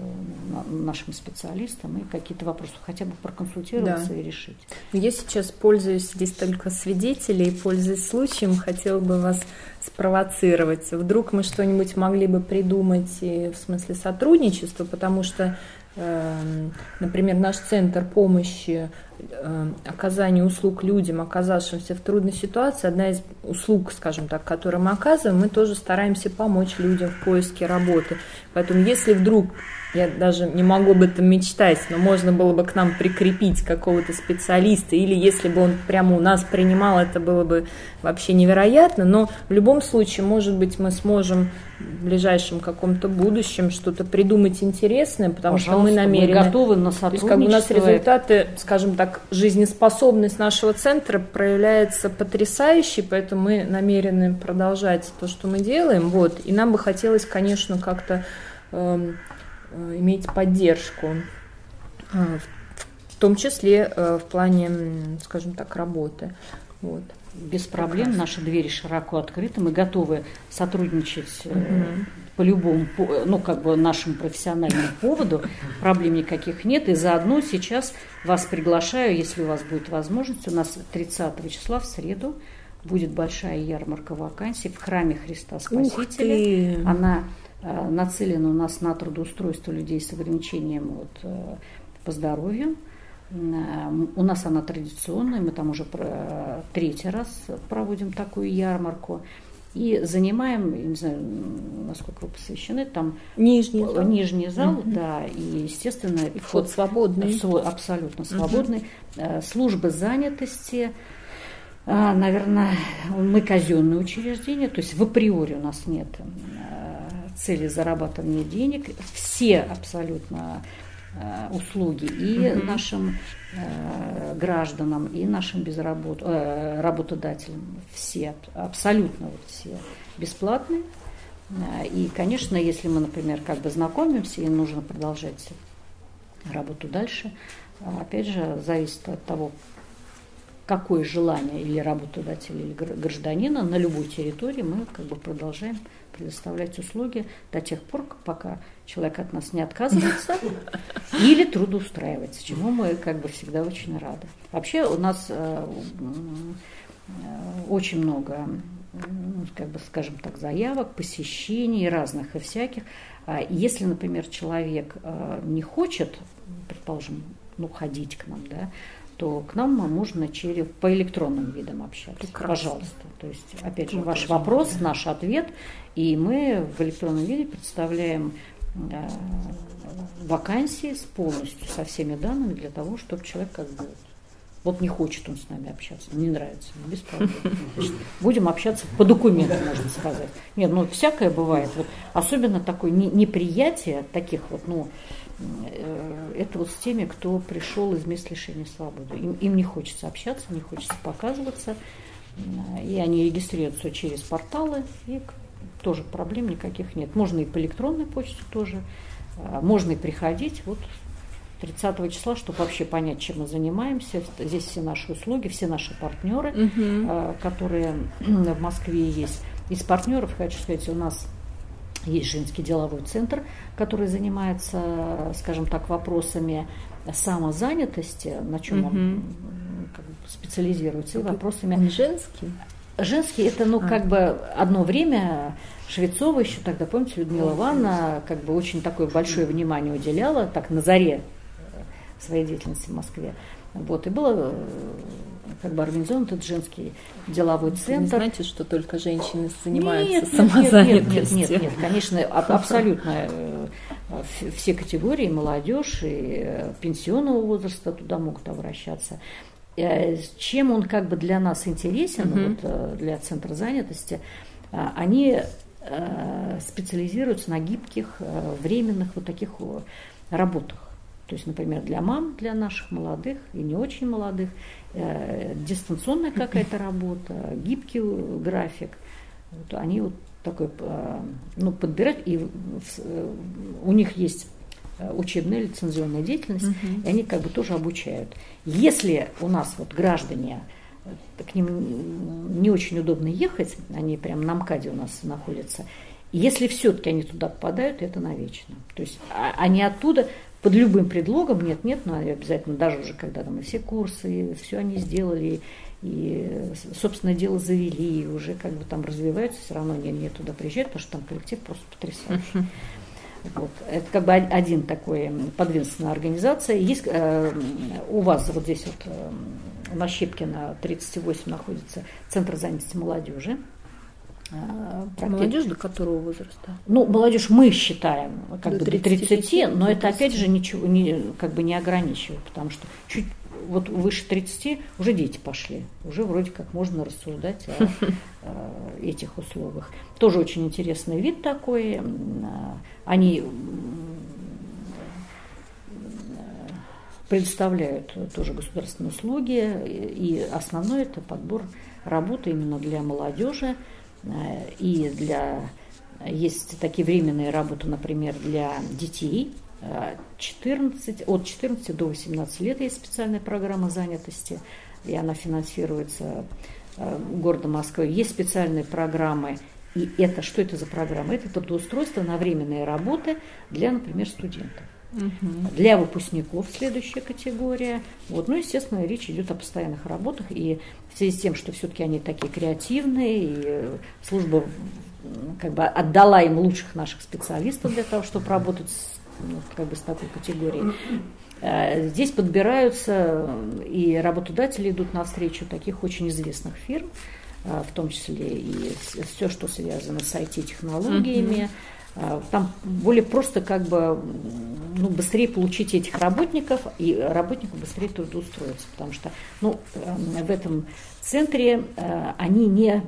нашим специалистом и какие-то вопросы хотя бы проконсультироваться да. и решить. Я сейчас пользуюсь здесь только свидетелей, пользуясь случаем, хотела бы вас спровоцировать. Вдруг мы что-нибудь могли бы придумать в смысле сотрудничества, потому что например, наш центр помощи эм, оказания услуг людям, оказавшимся в трудной ситуации, одна из услуг, скажем так, которые мы оказываем, мы тоже стараемся помочь людям в поиске работы. Поэтому если вдруг я даже не могу об этом мечтать, но можно было бы к нам прикрепить какого-то специалиста, или если бы он прямо у нас принимал, это было бы вообще невероятно, но в любом случае, может быть, мы сможем в ближайшем каком-то будущем что-то придумать интересное, потому Пожалуйста, что мы намерены... Мы готовы на То есть, как бы у нас результаты, скажем так, жизнеспособность нашего центра проявляется потрясающе, поэтому мы намерены продолжать то, что мы делаем, вот, и нам бы хотелось, конечно, как-то эм, иметь поддержку, э, в том числе э, в плане, скажем так, работы. Вот. Без проблем, наши двери широко открыты, мы готовы сотрудничать угу. по любому, ну, как бы нашему профессиональному поводу, проблем никаких нет, и заодно сейчас вас приглашаю, если у вас будет возможность, у нас 30 числа в среду будет большая ярмарка вакансий в храме Христа Спасителя. Она э, нацелена у нас на трудоустройство людей с ограничением вот, э, по здоровью. Э, у нас она традиционная, мы там уже третий раз проводим такую ярмарку. И занимаем, я не знаю, насколько вы посвящены, там нижний зал, нижний зал угу. да, и, естественно, и вход, вход свободный. Абсолютно свободный. Угу. Службы занятости, наверное, мы казенное учреждение, то есть в априори у нас нет цели зарабатывания денег. Все абсолютно Э, услуги и угу. нашим э, гражданам, и нашим безработ... э, работодателям. Все, абсолютно вот все бесплатные. Э, и, конечно, если мы, например, как бы знакомимся и нужно продолжать работу дальше, опять же, зависит от того, какое желание или работодателя, или гражданина на любой территории мы как бы продолжаем предоставлять услуги до тех пор, пока человек от нас не отказывается <laughs> или трудоустраивается, чему мы как бы всегда очень рады. Вообще у нас э, э, очень много, ну, как бы, скажем так, заявок, посещений разных и всяких. А если, например, человек э, не хочет, предположим, ну, ходить к нам, да, то к нам можно через по электронным видам общаться. Прекрасно. Пожалуйста. То есть, опять же, ну, ваш вопрос, наш ответ, и мы в электронном виде представляем э, вакансии с полностью, со всеми данными для того, чтобы человек как бы вот не хочет он с нами общаться, не нравится, без проблем. Значит, <laughs> будем общаться по документам, можно сказать. Нет, ну всякое бывает. Вот, особенно такое неприятие таких вот, ну, это вот с теми, кто пришел из мест лишения свободы. Им, им не хочется общаться, не хочется показываться, и они регистрируются через порталы, и тоже проблем никаких нет. Можно и по электронной почте тоже, а, можно и приходить. Вот 30 числа, чтобы вообще понять, чем мы занимаемся. Здесь все наши услуги, все наши партнеры, угу. которые <clears throat> в Москве есть. Из партнеров, хочу сказать, у нас есть женский деловой центр, который занимается, скажем так, вопросами самозанятости, на чем угу. он как бы, специализируется, и вопросами... Он женский? Женский это, ну, а. как бы одно время Швецова еще тогда, помните, Людмила Ивановна как бы очень такое большое внимание уделяла, так на заре своей деятельности в Москве. Вот, и было как бы организован этот женский деловой центр. Вы не знаете, что только женщины занимаются нет, самозанятостью? Нет, нет, нет, нет, конечно, <laughs> абсолютно э, все категории, молодежь и э, пенсионного возраста туда могут обращаться. Э, чем он как бы для нас интересен, угу. вот, для центра занятости, они специализируются на гибких, временных вот таких работах. То есть, например, для мам, для наших молодых и не очень молодых, э, дистанционная какая-то <laughs> работа, гибкий график. Вот они вот такой, э, ну, подбирать, и в, э, у них есть э, учебная лицензионная деятельность, uh-huh. и они как бы тоже обучают. Если у нас вот граждане, э, к ним не очень удобно ехать, они прям на МКАДе у нас находятся, если все-таки они туда попадают, это навечно. То есть а, они оттуда под любым предлогом, нет, нет, но обязательно, даже уже когда там и все курсы, и все они сделали, и, собственно, дело завели, и уже как бы там развиваются, все равно не, не туда приезжают, потому что там коллектив просто потрясающий. Вот. Это как бы один такой подведомственная организация. Есть э, у вас вот здесь вот э, на Щепкина 38 находится Центр занятости молодежи. А, молодежь до которого возраста? Ну, молодежь мы считаем как до бы 30, до 30, но это опять же ничего не, как бы не ограничивает, потому что чуть вот выше 30 уже дети пошли, уже вроде как можно рассуждать о, о <laughs> этих услугах. Тоже очень интересный вид такой. Они предоставляют тоже государственные услуги, и основной это подбор работы именно для молодежи, Э, и для Есть такие временные работы, например, для детей. 14, от 14 до 18 лет есть специальная программа занятости, и она финансируется городом Москвы. Есть специальные программы и это, что это за программа? Это трудоустройство на временные работы для, например, студентов. Угу. Для выпускников следующая категория. Вот. Ну, естественно, речь идет о постоянных работах. И в связи с тем, что все-таки они такие креативные, и служба как бы отдала им лучших наших специалистов для того, чтобы работать с, ну, как бы с такой категорией. Э, здесь подбираются, и работодатели идут навстречу таких очень известных фирм, в том числе и все, что связано с IT-технологиями. Mm-hmm. Там более просто как бы ну, быстрее получить этих работников и работнику быстрее трудоустроиться, потому что ну, эм, в этом центре э, они не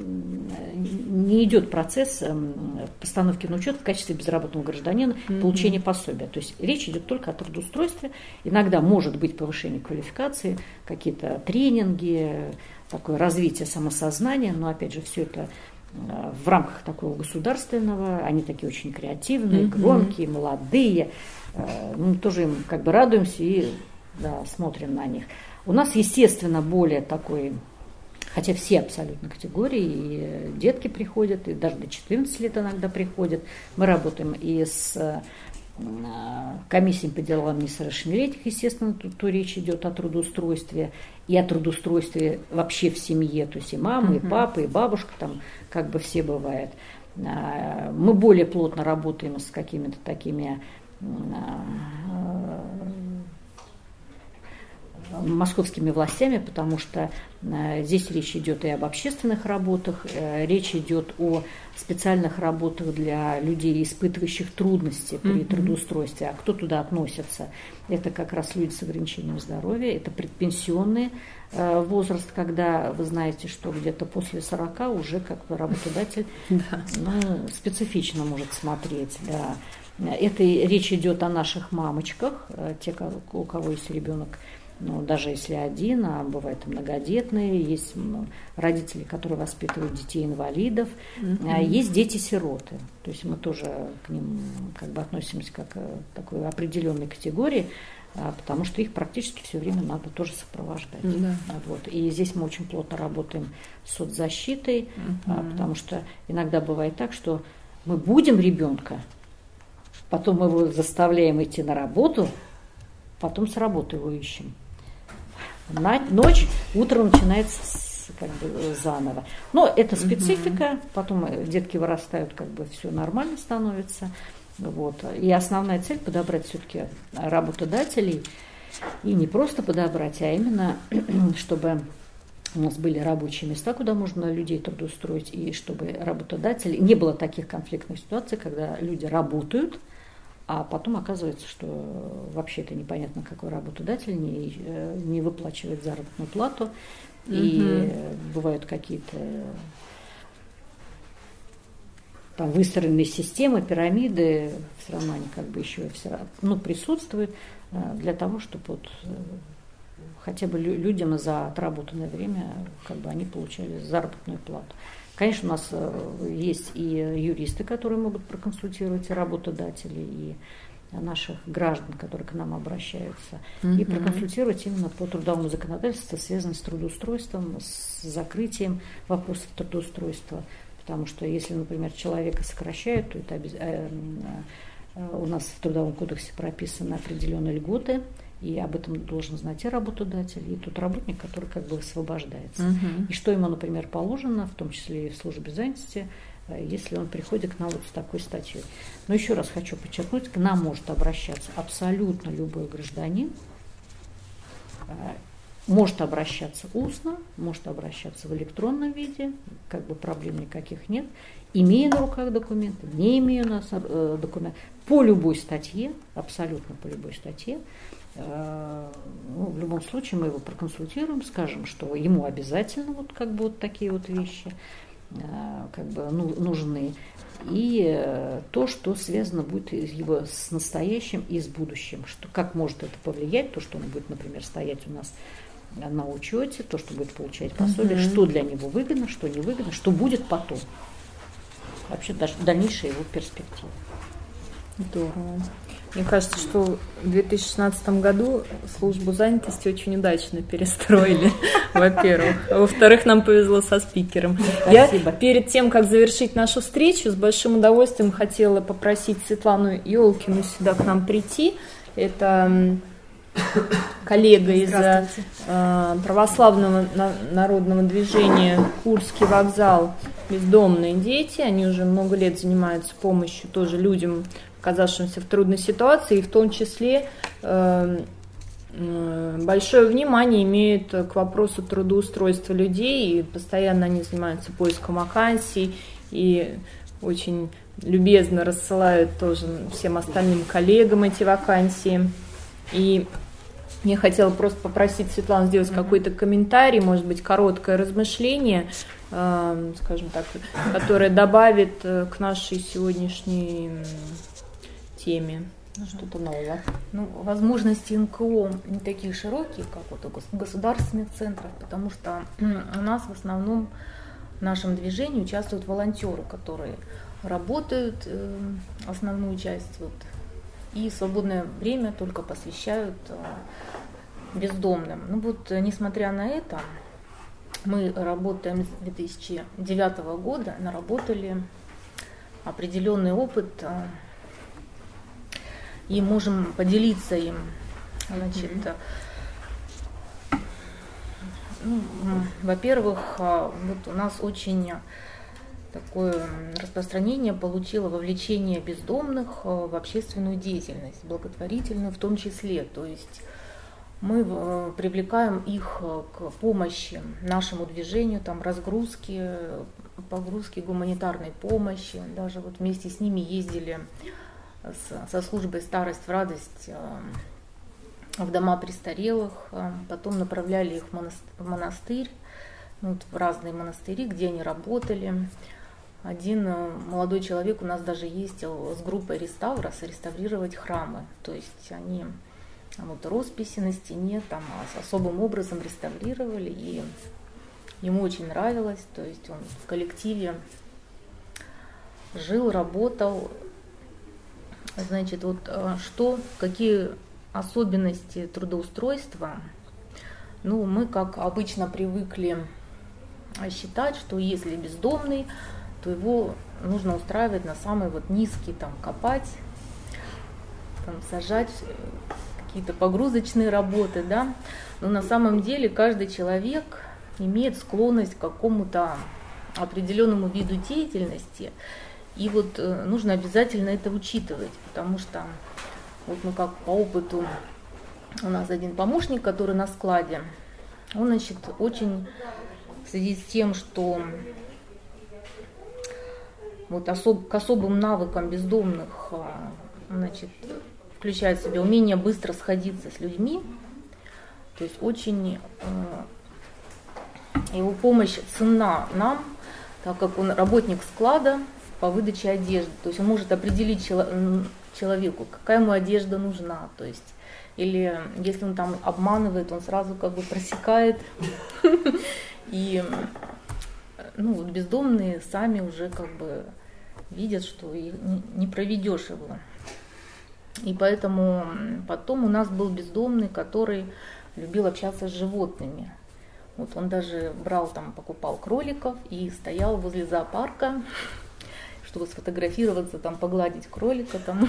не идет процесс эм, постановки на учет в качестве безработного гражданина, mm-hmm. получения пособия. То есть речь идет только о трудоустройстве. Иногда может быть повышение квалификации, какие-то тренинги, такое развитие самосознания, но опять же все это э, в рамках такого государственного, они такие очень креативные, mm-hmm. громкие, молодые, э, мы тоже им как бы радуемся и да, смотрим на них. У нас, естественно, более такой, хотя все абсолютно категории, и детки приходят, и даже до 14 лет иногда приходят. Мы работаем и с комиссией по делам несовершеннолетних, естественно, тут то речь идет о трудоустройстве, и о трудоустройстве вообще в семье, то есть и мама, и папа, и бабушка, там как бы все бывает. А, мы более плотно работаем с какими-то такими а, московскими властями, потому что э, здесь речь идет и об общественных работах, э, речь идет о специальных работах для людей, испытывающих трудности при mm-hmm. трудоустройстве. А кто туда относится? Это как раз люди с ограничением здоровья, это предпенсионный э, возраст, когда вы знаете, что где-то после 40 уже как бы работодатель <laughs> ну, специфично может смотреть. Да. Это речь идет о наших мамочках, те, у кого есть ребенок ну, даже если один, а бывают многодетные, есть родители, которые воспитывают детей-инвалидов, mm-hmm. есть дети-сироты. То есть мы тоже к ним как бы относимся как к э, такой определенной категории, а, потому что их практически все время надо тоже сопровождать. Да. Вот. И здесь мы очень плотно работаем с соцзащитой, mm-hmm. потому что иногда бывает так, что мы будем ребенка, потом его заставляем идти на работу, потом с работы его ищем ночь, утро начинается с, как бы заново. Но это специфика, угу. потом э, детки вырастают, как бы все нормально становится. Вот. И основная цель подобрать все-таки работодателей. И не просто подобрать, а именно, <clears throat> чтобы у нас были рабочие места, куда можно людей трудоустроить, и чтобы работодатели... Не было таких конфликтных ситуаций, когда люди работают, а потом оказывается, что вообще это непонятно, какой работодатель не, э, не выплачивает заработную плату. Угу. И бывают какие-то там выстроенные системы, пирамиды, все равно они как бы еще все ну, присутствуют э, для того, чтобы вот э, хотя бы людям за отработанное время как бы они получали заработную плату. Конечно, у нас э, есть и юристы, которые могут проконсультировать и работодателей, и наших граждан, которые к нам обращаются, mm-hmm. и проконсультировать именно по трудовому законодательству, связанному с трудоустройством, с закрытием вопросов трудоустройства. Потому что если, например, человека сокращают, то это обез... Э, э, у нас в Трудовом кодексе прописаны определенные льготы, и об этом должен знать и работодатель, и тот работник, который как бы освобождается. Угу. И что ему, например, положено, в том числе и в службе занятости, э, если он приходит к нам вот с такой статьей. Но еще раз хочу подчеркнуть, к нам может обращаться абсолютно любой гражданин, э, может обращаться устно, может обращаться в электронном виде, как бы проблем никаких нет, имея на руках документы, не имея на э, документы, по любой статье, абсолютно по любой статье, ну, в любом случае мы его проконсультируем, скажем, что ему обязательно вот как бы вот такие вот вещи э, как бы ну, нужны. И э, то, что связано будет его с настоящим и с будущим, что как может это повлиять, то, что он будет, например, стоять у нас на учете, то, что будет получать пособие, uh-huh. что для него выгодно, что не выгодно, что будет потом. вообще даже дальнейшие его перспективы. Здорово. Мне кажется, что в 2016 году службу занятости очень удачно перестроили, <laughs> во-первых. Во-вторых, нам повезло со спикером. Спасибо. Я перед тем, как завершить нашу встречу, с большим удовольствием хотела попросить Светлану Елкину сюда к нам прийти. Это коллега из э, православного народного движения Курский вокзал «Бездомные дети». Они уже много лет занимаются помощью тоже людям, оказавшимся в трудной ситуации, и в том числе э, большое внимание имеют к вопросу трудоустройства людей, и постоянно они занимаются поиском вакансий, и очень любезно рассылают тоже всем остальным коллегам эти вакансии. И я хотела просто попросить Светлану сделать mm-hmm. какой-то комментарий, может быть, короткое размышление, э, скажем так, которое добавит э, к нашей сегодняшней теме что-то новое. Ну, возможности НКО не такие широкие, как вот у государственных центров, потому что у нас в основном в нашем движении участвуют волонтеры, которые работают э, основную часть вот, и свободное время только посвящают э, бездомным. Ну вот, несмотря на это, мы работаем с 2009 года, наработали определенный опыт э, и можем поделиться им. Значит, ну, во-первых, э, вот у нас очень такое распространение получило вовлечение бездомных э, в общественную деятельность, благотворительную в том числе. То есть мы э, привлекаем их к помощи нашему движению, там разгрузки, погрузки гуманитарной помощи. Даже вот вместе с ними ездили с, со службой «Старость в радость» в дома престарелых, потом направляли их в монастырь, ну, в разные монастыри, где они работали. Один э, молодой человек у нас даже ездил с группой реставра реставрировать храмы. То есть они вот росписи на стене там а особым образом реставрировали, и ему очень нравилось. То есть он в коллективе жил, работал. Значит, вот э, что, какие особенности трудоустройства? Ну, мы, как обычно, привыкли считать, что если бездомный, то его нужно устраивать на самый вот низкий, там, копать, там, сажать э, какие-то погрузочные работы, да. Но на самом деле каждый человек имеет склонность к какому-то определенному виду деятельности, и вот э, нужно обязательно это учитывать, потому что вот мы как по опыту, у нас один помощник, который на складе, он, значит, очень в связи с тем, что вот особ, к особым навыкам бездомных а, значит, включает в себя умение быстро сходиться с людьми, то есть очень э, его помощь ценна нам, так как он работник склада по выдаче одежды, то есть он может определить человеку, какая ему одежда нужна, то есть или если он там обманывает, он сразу как бы просекает <laughs> и ну, вот бездомные сами уже как бы видят, что не проведешь его. И поэтому потом у нас был бездомный, который любил общаться с животными. Вот он даже брал там, покупал кроликов и стоял возле зоопарка, <laughs> чтобы сфотографироваться, там, погладить кролика, там,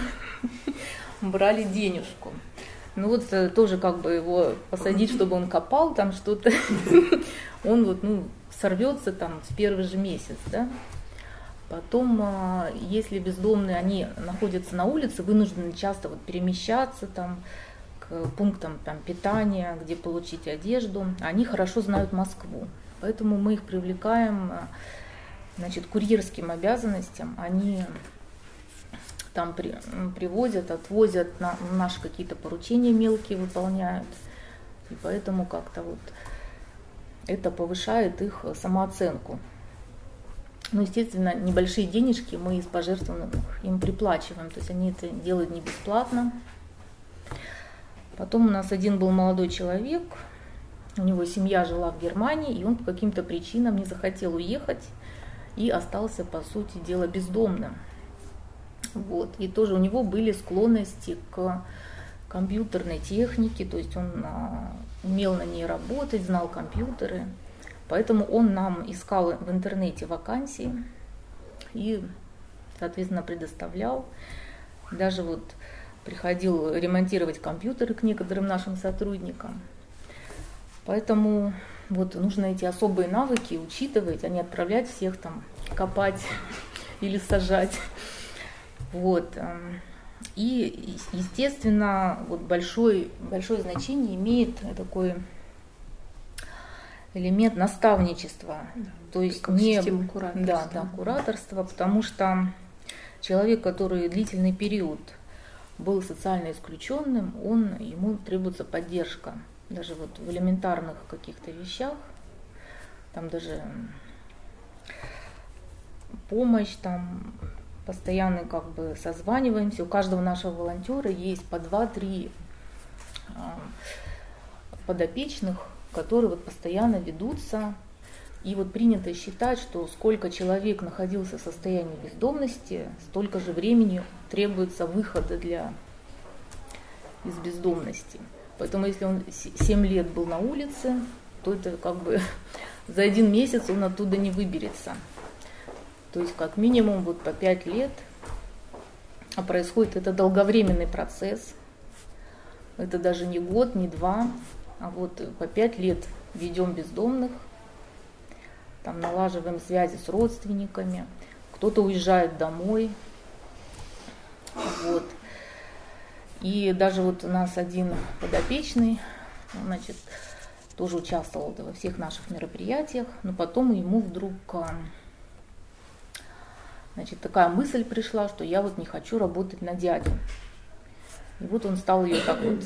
<laughs> брали денежку. Ну вот э, тоже как бы его посадить, чтобы он копал там что-то, <laughs> он вот, ну, сорвется там в первый же месяц, да. Потом, а, если бездомные, они находятся на улице, вынуждены часто вот перемещаться там к пунктам там, питания, где получить одежду, они хорошо знают Москву. Поэтому мы их привлекаем а, значит, курьерским обязанностям. Они там при, привозят, отвозят, на, наши какие-то поручения мелкие выполняют. И поэтому как-то вот это повышает их самооценку. Ну, естественно, небольшие денежки мы из пожертвованных им приплачиваем, то есть они это делают не бесплатно. Потом у нас один был молодой человек, у него семья жила в Германии, и он по каким-то причинам не захотел уехать. И остался, по сути дела, бездомным. Вот. И тоже у него были склонности к компьютерной технике, то есть он а, умел на ней работать, знал компьютеры. Поэтому он нам искал в интернете вакансии и, соответственно, предоставлял. Даже вот приходил ремонтировать компьютеры к некоторым нашим сотрудникам. Поэтому вот нужно эти особые навыки учитывать, а не отправлять всех там копать <laughs> или сажать. Вот. Эм, и, естественно, вот большой, большое значение имеет такой элемент наставничества. Да, то есть не да, да, кураторство, потому что человек, который длительный период был социально исключенным, он, ему требуется поддержка. Даже вот в элементарных каких-то вещах, там даже помощь, там постоянно как бы созваниваемся. У каждого нашего волонтера есть по два-три а, подопечных, которые вот постоянно ведутся. И вот принято считать, что сколько человек находился в состоянии бездомности, столько же времени требуется выхода для из бездомности. Поэтому если он 7 лет был на улице, то это как бы <laughs> за один месяц он оттуда не выберется. То есть как минимум вот по 5 лет а происходит это долговременный процесс. Это даже не год, не два, а вот по 5 лет ведем бездомных, там налаживаем связи с родственниками, кто-то уезжает домой. Вот. И даже вот у нас один подопечный, значит, тоже участвовал во всех наших мероприятиях, но потом ему вдруг а, Значит, такая мысль пришла, что я вот не хочу работать на дядю. И вот он стал ее так вот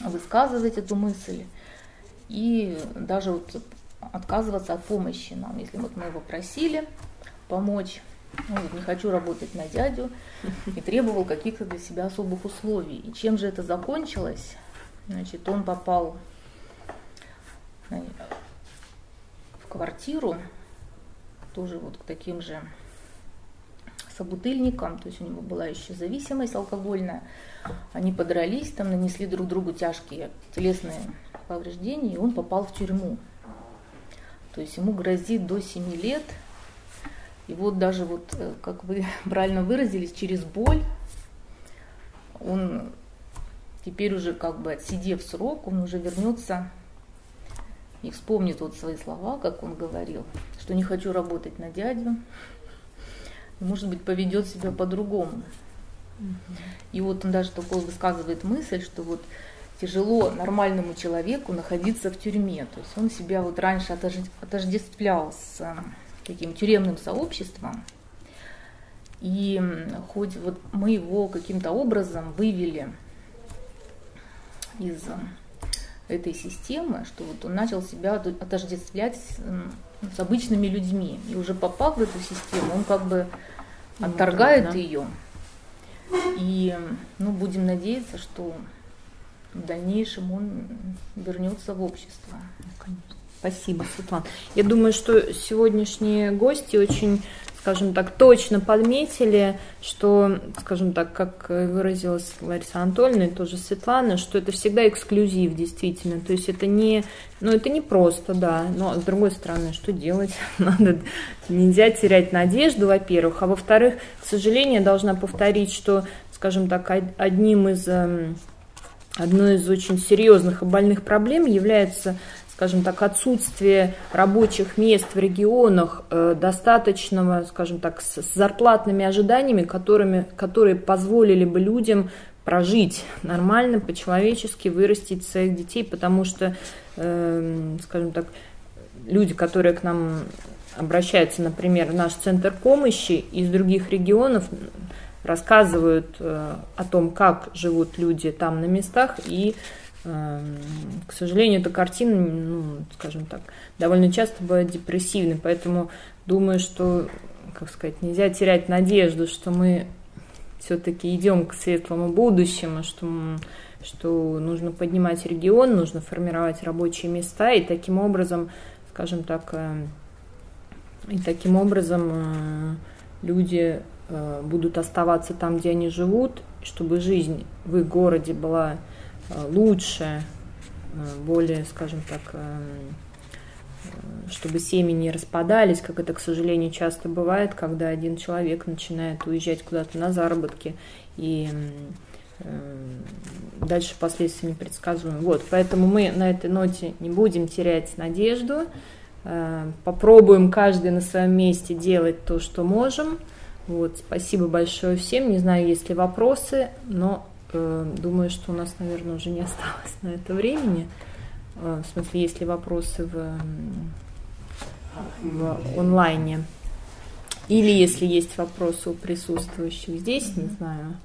высказывать, эту мысль, и даже вот отказываться от помощи нам, если вот мы его просили помочь, ну, не хочу работать на дядю, и требовал каких-то для себя особых условий. И чем же это закончилось? Значит, он попал э, в квартиру, тоже вот к таким же собутыльником, то есть у него была еще зависимость алкогольная. Они подрались, там нанесли друг другу тяжкие телесные повреждения, и он попал в тюрьму. То есть ему грозит до 7 лет. И вот даже вот, э, как вы <laughs> правильно выразились, через боль он теперь уже как бы отсидев срок, он уже вернется и вспомнит вот свои слова, как он говорил, что не хочу работать на дядю, может быть, поведет себя по-другому. И вот он даже такой высказывает мысль, что вот тяжело нормальному человеку находиться в тюрьме. То есть он себя вот раньше отождествлял с таким тюремным сообществом. И хоть вот мы его каким-то образом вывели из этой системы, что вот он начал себя отождествлять с обычными людьми. И уже попав в эту систему, он как бы отторгает ну, ее. И ну, будем надеяться, что в дальнейшем он вернется в общество. Ну, конечно. Спасибо, Светлана. Я думаю, что сегодняшние гости очень скажем так, точно подметили, что, скажем так, как выразилась Лариса Анатольевна и тоже Светлана, что это всегда эксклюзив, действительно. То есть это не, ну это не просто, да, но с другой стороны, что делать? <laughs> Надо, нельзя терять надежду, во-первых, а во-вторых, к сожалению, я должна повторить, что, скажем так, одним из эм, одной из очень серьезных и больных проблем является скажем так, отсутствие рабочих мест в регионах э, достаточного, скажем так, с зарплатными ожиданиями, которыми, которые позволили бы людям прожить нормально, по-человечески, вырастить своих детей, потому что, э, скажем так, люди, которые к нам обращаются, например, в наш центр помощи из других регионов, рассказывают э, о том, как живут люди там на местах и Эм, к сожалению, эта картина, ну, скажем так, довольно часто бывает депрессивной, поэтому думаю, что, как сказать, нельзя терять надежду, что мы все-таки идем к светлому будущему, что, что нужно поднимать регион, нужно формировать рабочие места и таким образом, скажем так, эм, И таким образом люди будут оставаться там, где они живут, чтобы жизнь в их городе была лучше, более, скажем так, чтобы семьи не распадались, как это, к сожалению, часто бывает, когда один человек начинает уезжать куда-то на заработки, и дальше последствия непредсказуемы. Вот, поэтому мы на этой ноте не будем терять надежду, э, попробуем каждый на своем месте делать то, что можем. Вот, спасибо большое всем. Не знаю, есть ли вопросы, но э, думаю, что у нас, наверное, уже не осталось на это времени. Э, в смысле, есть ли вопросы в, в онлайне. Или если есть вопросы у присутствующих здесь, не знаю.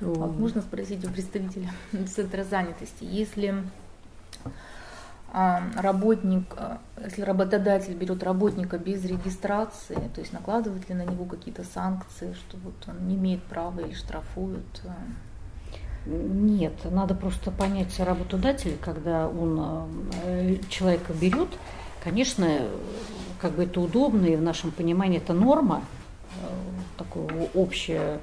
Вот. Можно спросить у представителя <laughs> центра занятости, если а, работник, а, если работодатель берет работника без регистрации, то есть накладывают ли на него какие-то санкции, что вот он не имеет права или штрафуют? Нет, надо просто понять работодателя, когда он э, человека берет, конечно, как бы это удобно, и в нашем понимании это норма, э, такое общее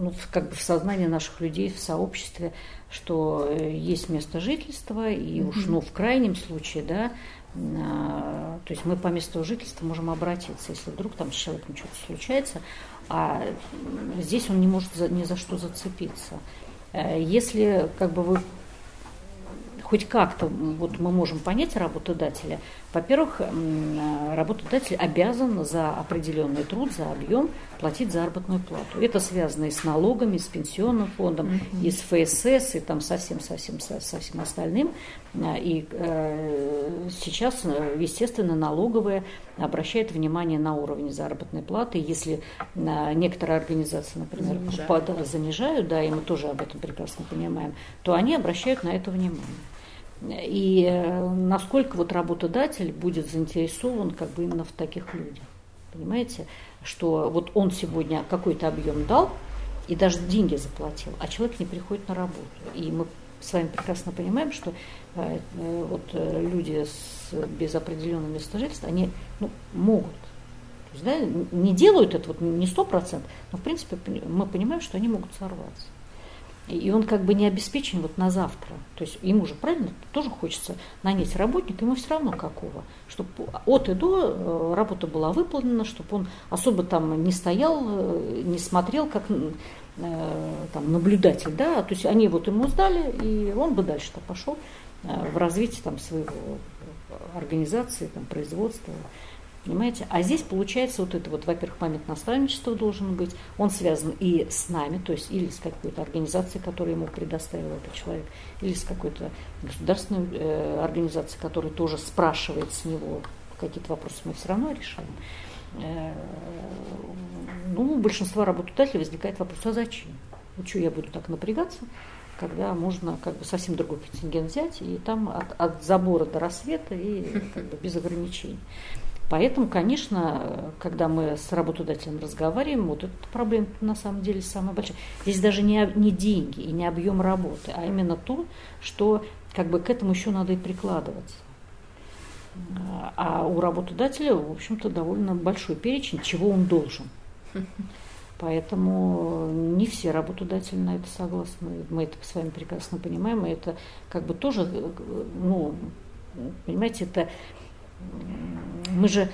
ну, как бы в сознании наших людей, в сообществе, что э, есть место жительства, и уж, ну, в крайнем случае, да, а, то есть мы по месту жительства можем обратиться, если вдруг там с человеком что-то случается, а здесь он не может за, ни за что зацепиться. Э, если как бы вы хоть как-то вот мы можем понять работодателя, во-первых, работодатель обязан за определенный труд, за объем платить заработную плату. Это связано и с налогами, и с пенсионным фондом, mm-hmm. и с ФСС, и там совсем, совсем, остальным. А, и э, сейчас, естественно, налоговая обращает внимание на уровень заработной платы. Если э, некоторые организации, например, занижают. Под, занижают, да, и мы тоже об этом прекрасно понимаем, то они обращают на это внимание. И э, насколько вот работодатель будет заинтересован как бы именно в таких людях. Понимаете, что вот он сегодня какой-то объем дал и даже деньги заплатил, а человек не приходит на работу. И мы с вами прекрасно понимаем, что э, э, вот люди с, без определенного места жительства, они ну, могут. То есть, да, не делают это вот не сто процентов, но в принципе мы понимаем, что они могут сорваться. И он как бы не обеспечен вот на завтра. То есть ему же, правильно, тоже хочется нанять работника, ему все равно какого. Чтобы от и до э, работа была выполнена, чтобы он особо там не стоял, э, не смотрел, как э, там, наблюдатель, да, то есть они вот ему сдали, и он бы дальше-то пошел в развитие там своего организации, там, производства. Понимаете? А здесь получается вот это вот, во-первых, момент наставничества должен быть, он связан и с нами, то есть или с какой-то организацией, которую ему предоставил этот человек, или с какой-то государственной э, организацией, которая тоже спрашивает с него какие-то вопросы, мы все равно решаем. Э, ну, у большинства работодателей возникает вопрос, а зачем? Что я буду так напрягаться, когда можно как бы совсем другой контингент взять, и там от, от забора до рассвета и как бы без ограничений. Поэтому, конечно, когда мы с работодателем разговариваем, вот эта проблема на самом деле самая большая. Здесь даже не, не деньги и не объем работы, а именно то, что как бы к этому еще надо и прикладываться. А у работодателя, в общем-то, довольно большой перечень, чего он должен. Поэтому не все работодатели на это согласны. Мы это с вами прекрасно понимаем. И это как бы тоже, ну, понимаете, это мы же,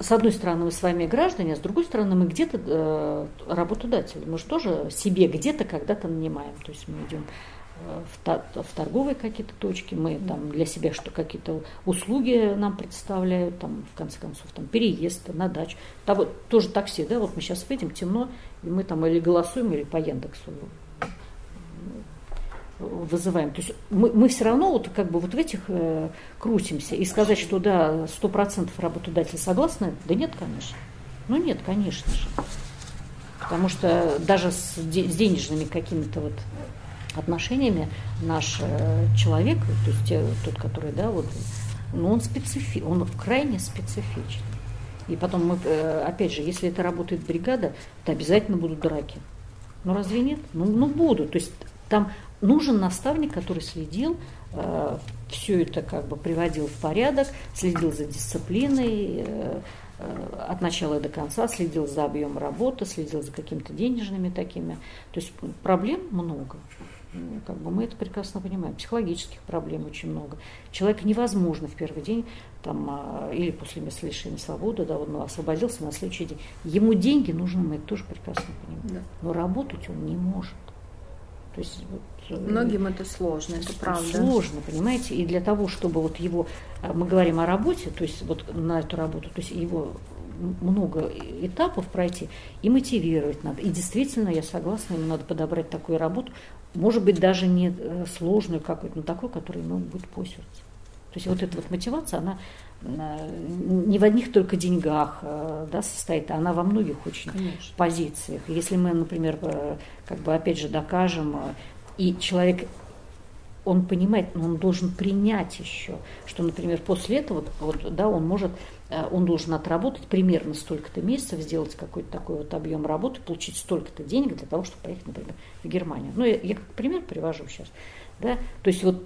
с одной стороны, мы с вами граждане, а с другой стороны, мы где-то э, работодатели. Мы же тоже себе где-то когда-то нанимаем. То есть мы идем э, в, в торговые какие-то точки, мы там для себя что какие-то услуги нам представляют, там, в конце концов, там, переезд на дачу. Там, вот, тоже такси, да, вот мы сейчас выйдем, темно, и мы там или голосуем, или по Яндексу вызываем. То есть мы, мы все равно вот как бы вот в этих э, крутимся. И сказать, что да, сто процентов работодатель согласны, да нет, конечно. Ну нет, конечно же. Потому что даже с, де, с денежными какими-то вот отношениями наш э, человек, то есть те, тот, который, да, вот, ну он специфи, он крайне специфичен. И потом мы, э, опять же, если это работает бригада, то обязательно будут драки. Ну разве нет? Ну, ну будут. То есть Там нужен наставник, который следил, э, все это как бы приводил в порядок, следил за дисциплиной, э, э, от начала до конца, следил за объемом работы, следил за какими-то денежными такими. То есть проблем много. Ну, как бы мы это прекрасно понимаем. Психологических проблем очень много. Человека невозможно в первый день там, а, или после места лишения свободы, да, он освободился на следующий день. Ему деньги нужны, мы это тоже прекрасно понимаем. Но работать он не может. То есть вот, э, Многим это сложно, это правда. Сложно, понимаете, и для того, чтобы вот его, а, мы говорим о работе, то есть вот на эту работу, то есть его много этапов пройти и мотивировать надо. И действительно, я согласна, ему надо подобрать такую работу, может быть, даже не э, сложную какую-то, но такую, которая ему будет пользоваться. То есть вот эта вот мотивация, она не в одних только деньгах э, да, состоит, а она во многих очень Конечно. позициях. Если мы, например, э, как бы опять же докажем, и человек он понимает, но он должен принять еще, что, например, после этого, вот, да, он может, он должен отработать примерно столько-то месяцев, сделать какой-то такой вот объем работы, получить столько-то денег для того, чтобы поехать, например, в Германию. Ну, я, я как пример привожу сейчас. Да? То есть вот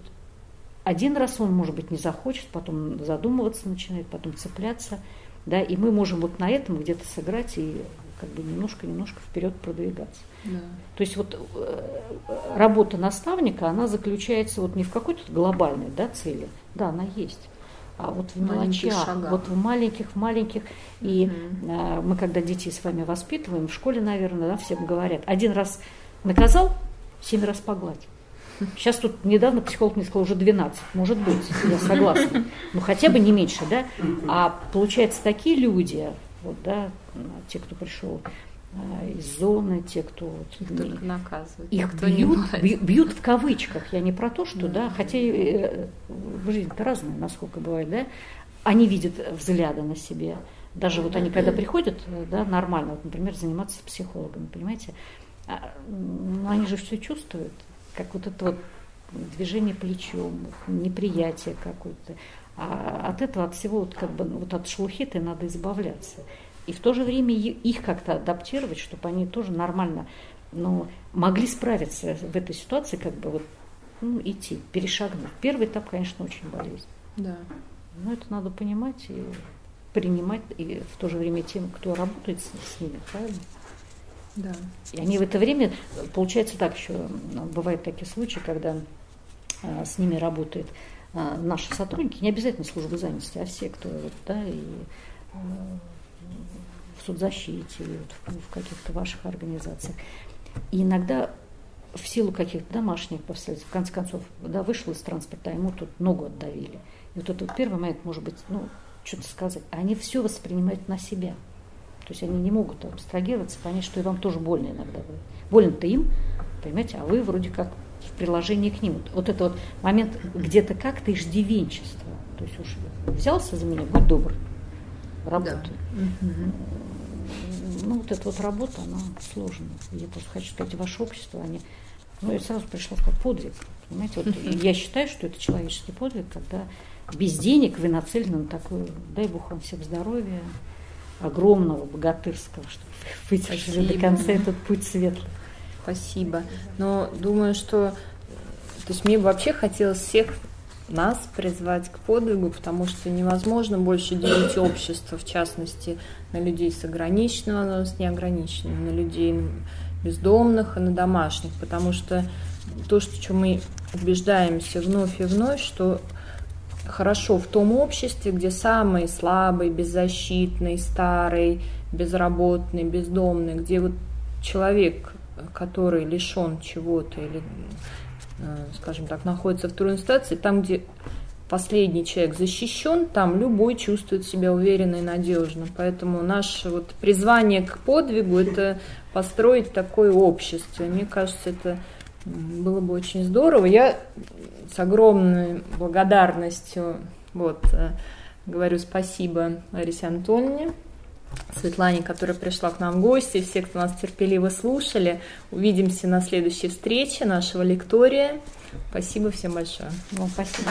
один раз он, может быть, не захочет, потом задумываться начинает, потом цепляться. Да? И мы можем вот на этом где-то сыграть и как бы немножко-немножко вперед продвигаться. Да. То есть вот э, работа наставника, она заключается вот не в какой-то глобальной да, цели, да, она есть, а вот в мелочах, вот в маленьких, в маленьких. И угу. а, мы, когда детей с вами воспитываем, в школе, наверное, да, всем говорят, один раз наказал, семь раз погладь. Сейчас тут недавно психолог мне сказал, уже 12, может быть, я согласна. Ну, хотя бы не меньше, да? А получается, такие люди, вот, да, те, кто пришел а, из зоны, те, кто вот, их только наказывают, их бьют, бьют, бьют в кавычках. Я не про то, что, да, да хотя э, жизнь-то разная, насколько бывает, да, они видят взгляды на себе. Даже вот они, когда приходят, да, нормально, вот, например, заниматься с психологами, понимаете, а, ну, они же все чувствуют, как вот это вот движение плечом, неприятие какое-то. А от этого, от всего, вот как бы, вот от шелухиты надо избавляться. И в то же время их как-то адаптировать, чтобы они тоже нормально ну, могли справиться в этой ситуации, как бы вот ну, идти, перешагнуть. Первый этап, конечно, очень болезнь. Да. Но это надо понимать и принимать, и в то же время тем, кто работает с, с ними, правильно? Да. И они в это время, получается так еще, бывают такие случаи, когда а, с ними работают а, наши сотрудники, не обязательно службы занятости, а все, кто вот, да, и а, в соцзащите, вот, в, каких-то ваших организациях. И иногда в силу каких-то домашних обстоятельств, в конце концов, да, вышел из транспорта, а ему тут ногу отдавили. И вот этот первый момент, может быть, ну, что-то сказать. Они все воспринимают на себя. То есть они не могут абстрагироваться, понять, что и вам тоже больно иногда будет. Больно-то им, понимаете, а вы вроде как в приложении к ним. Вот, вот это вот момент где-то как-то иждивенчество. То есть уж взялся за меня, будь добр, работай. Да. Ну, вот эта вот работа, она сложная. Я просто хочу сказать, ваше общество, они... Ну, я сразу пришла как подвиг. Понимаете, вот <laughs> я считаю, что это человеческий подвиг, когда без денег вы нацелены на такую, дай Бог вам всем здоровья, огромного, богатырского, чтобы вытяжили до конца этот путь светлый. Спасибо. Но думаю, что то есть мне вообще хотелось всех нас призвать к подвигу, потому что невозможно больше делить общество, в частности, на людей с ограниченным, но с неограниченным, на людей бездомных и на домашних, потому что то, что мы убеждаемся вновь и вновь, что хорошо в том обществе, где самый слабый, беззащитный, старый, безработный, бездомный, где вот человек, который лишен чего-то или, э, скажем так, находится в трудной ситуации, там, где последний человек защищен, там любой чувствует себя уверенно и надежно. Поэтому наше вот призвание к подвигу – это построить такое общество. И мне кажется, это было бы очень здорово. Я с огромной благодарностью вот, э, говорю спасибо Ларисе Антоновне, Светлане, которая пришла к нам в гости, все, кто нас терпеливо слушали. Увидимся на следующей встрече нашего лектория. Спасибо всем большое. Вам спасибо.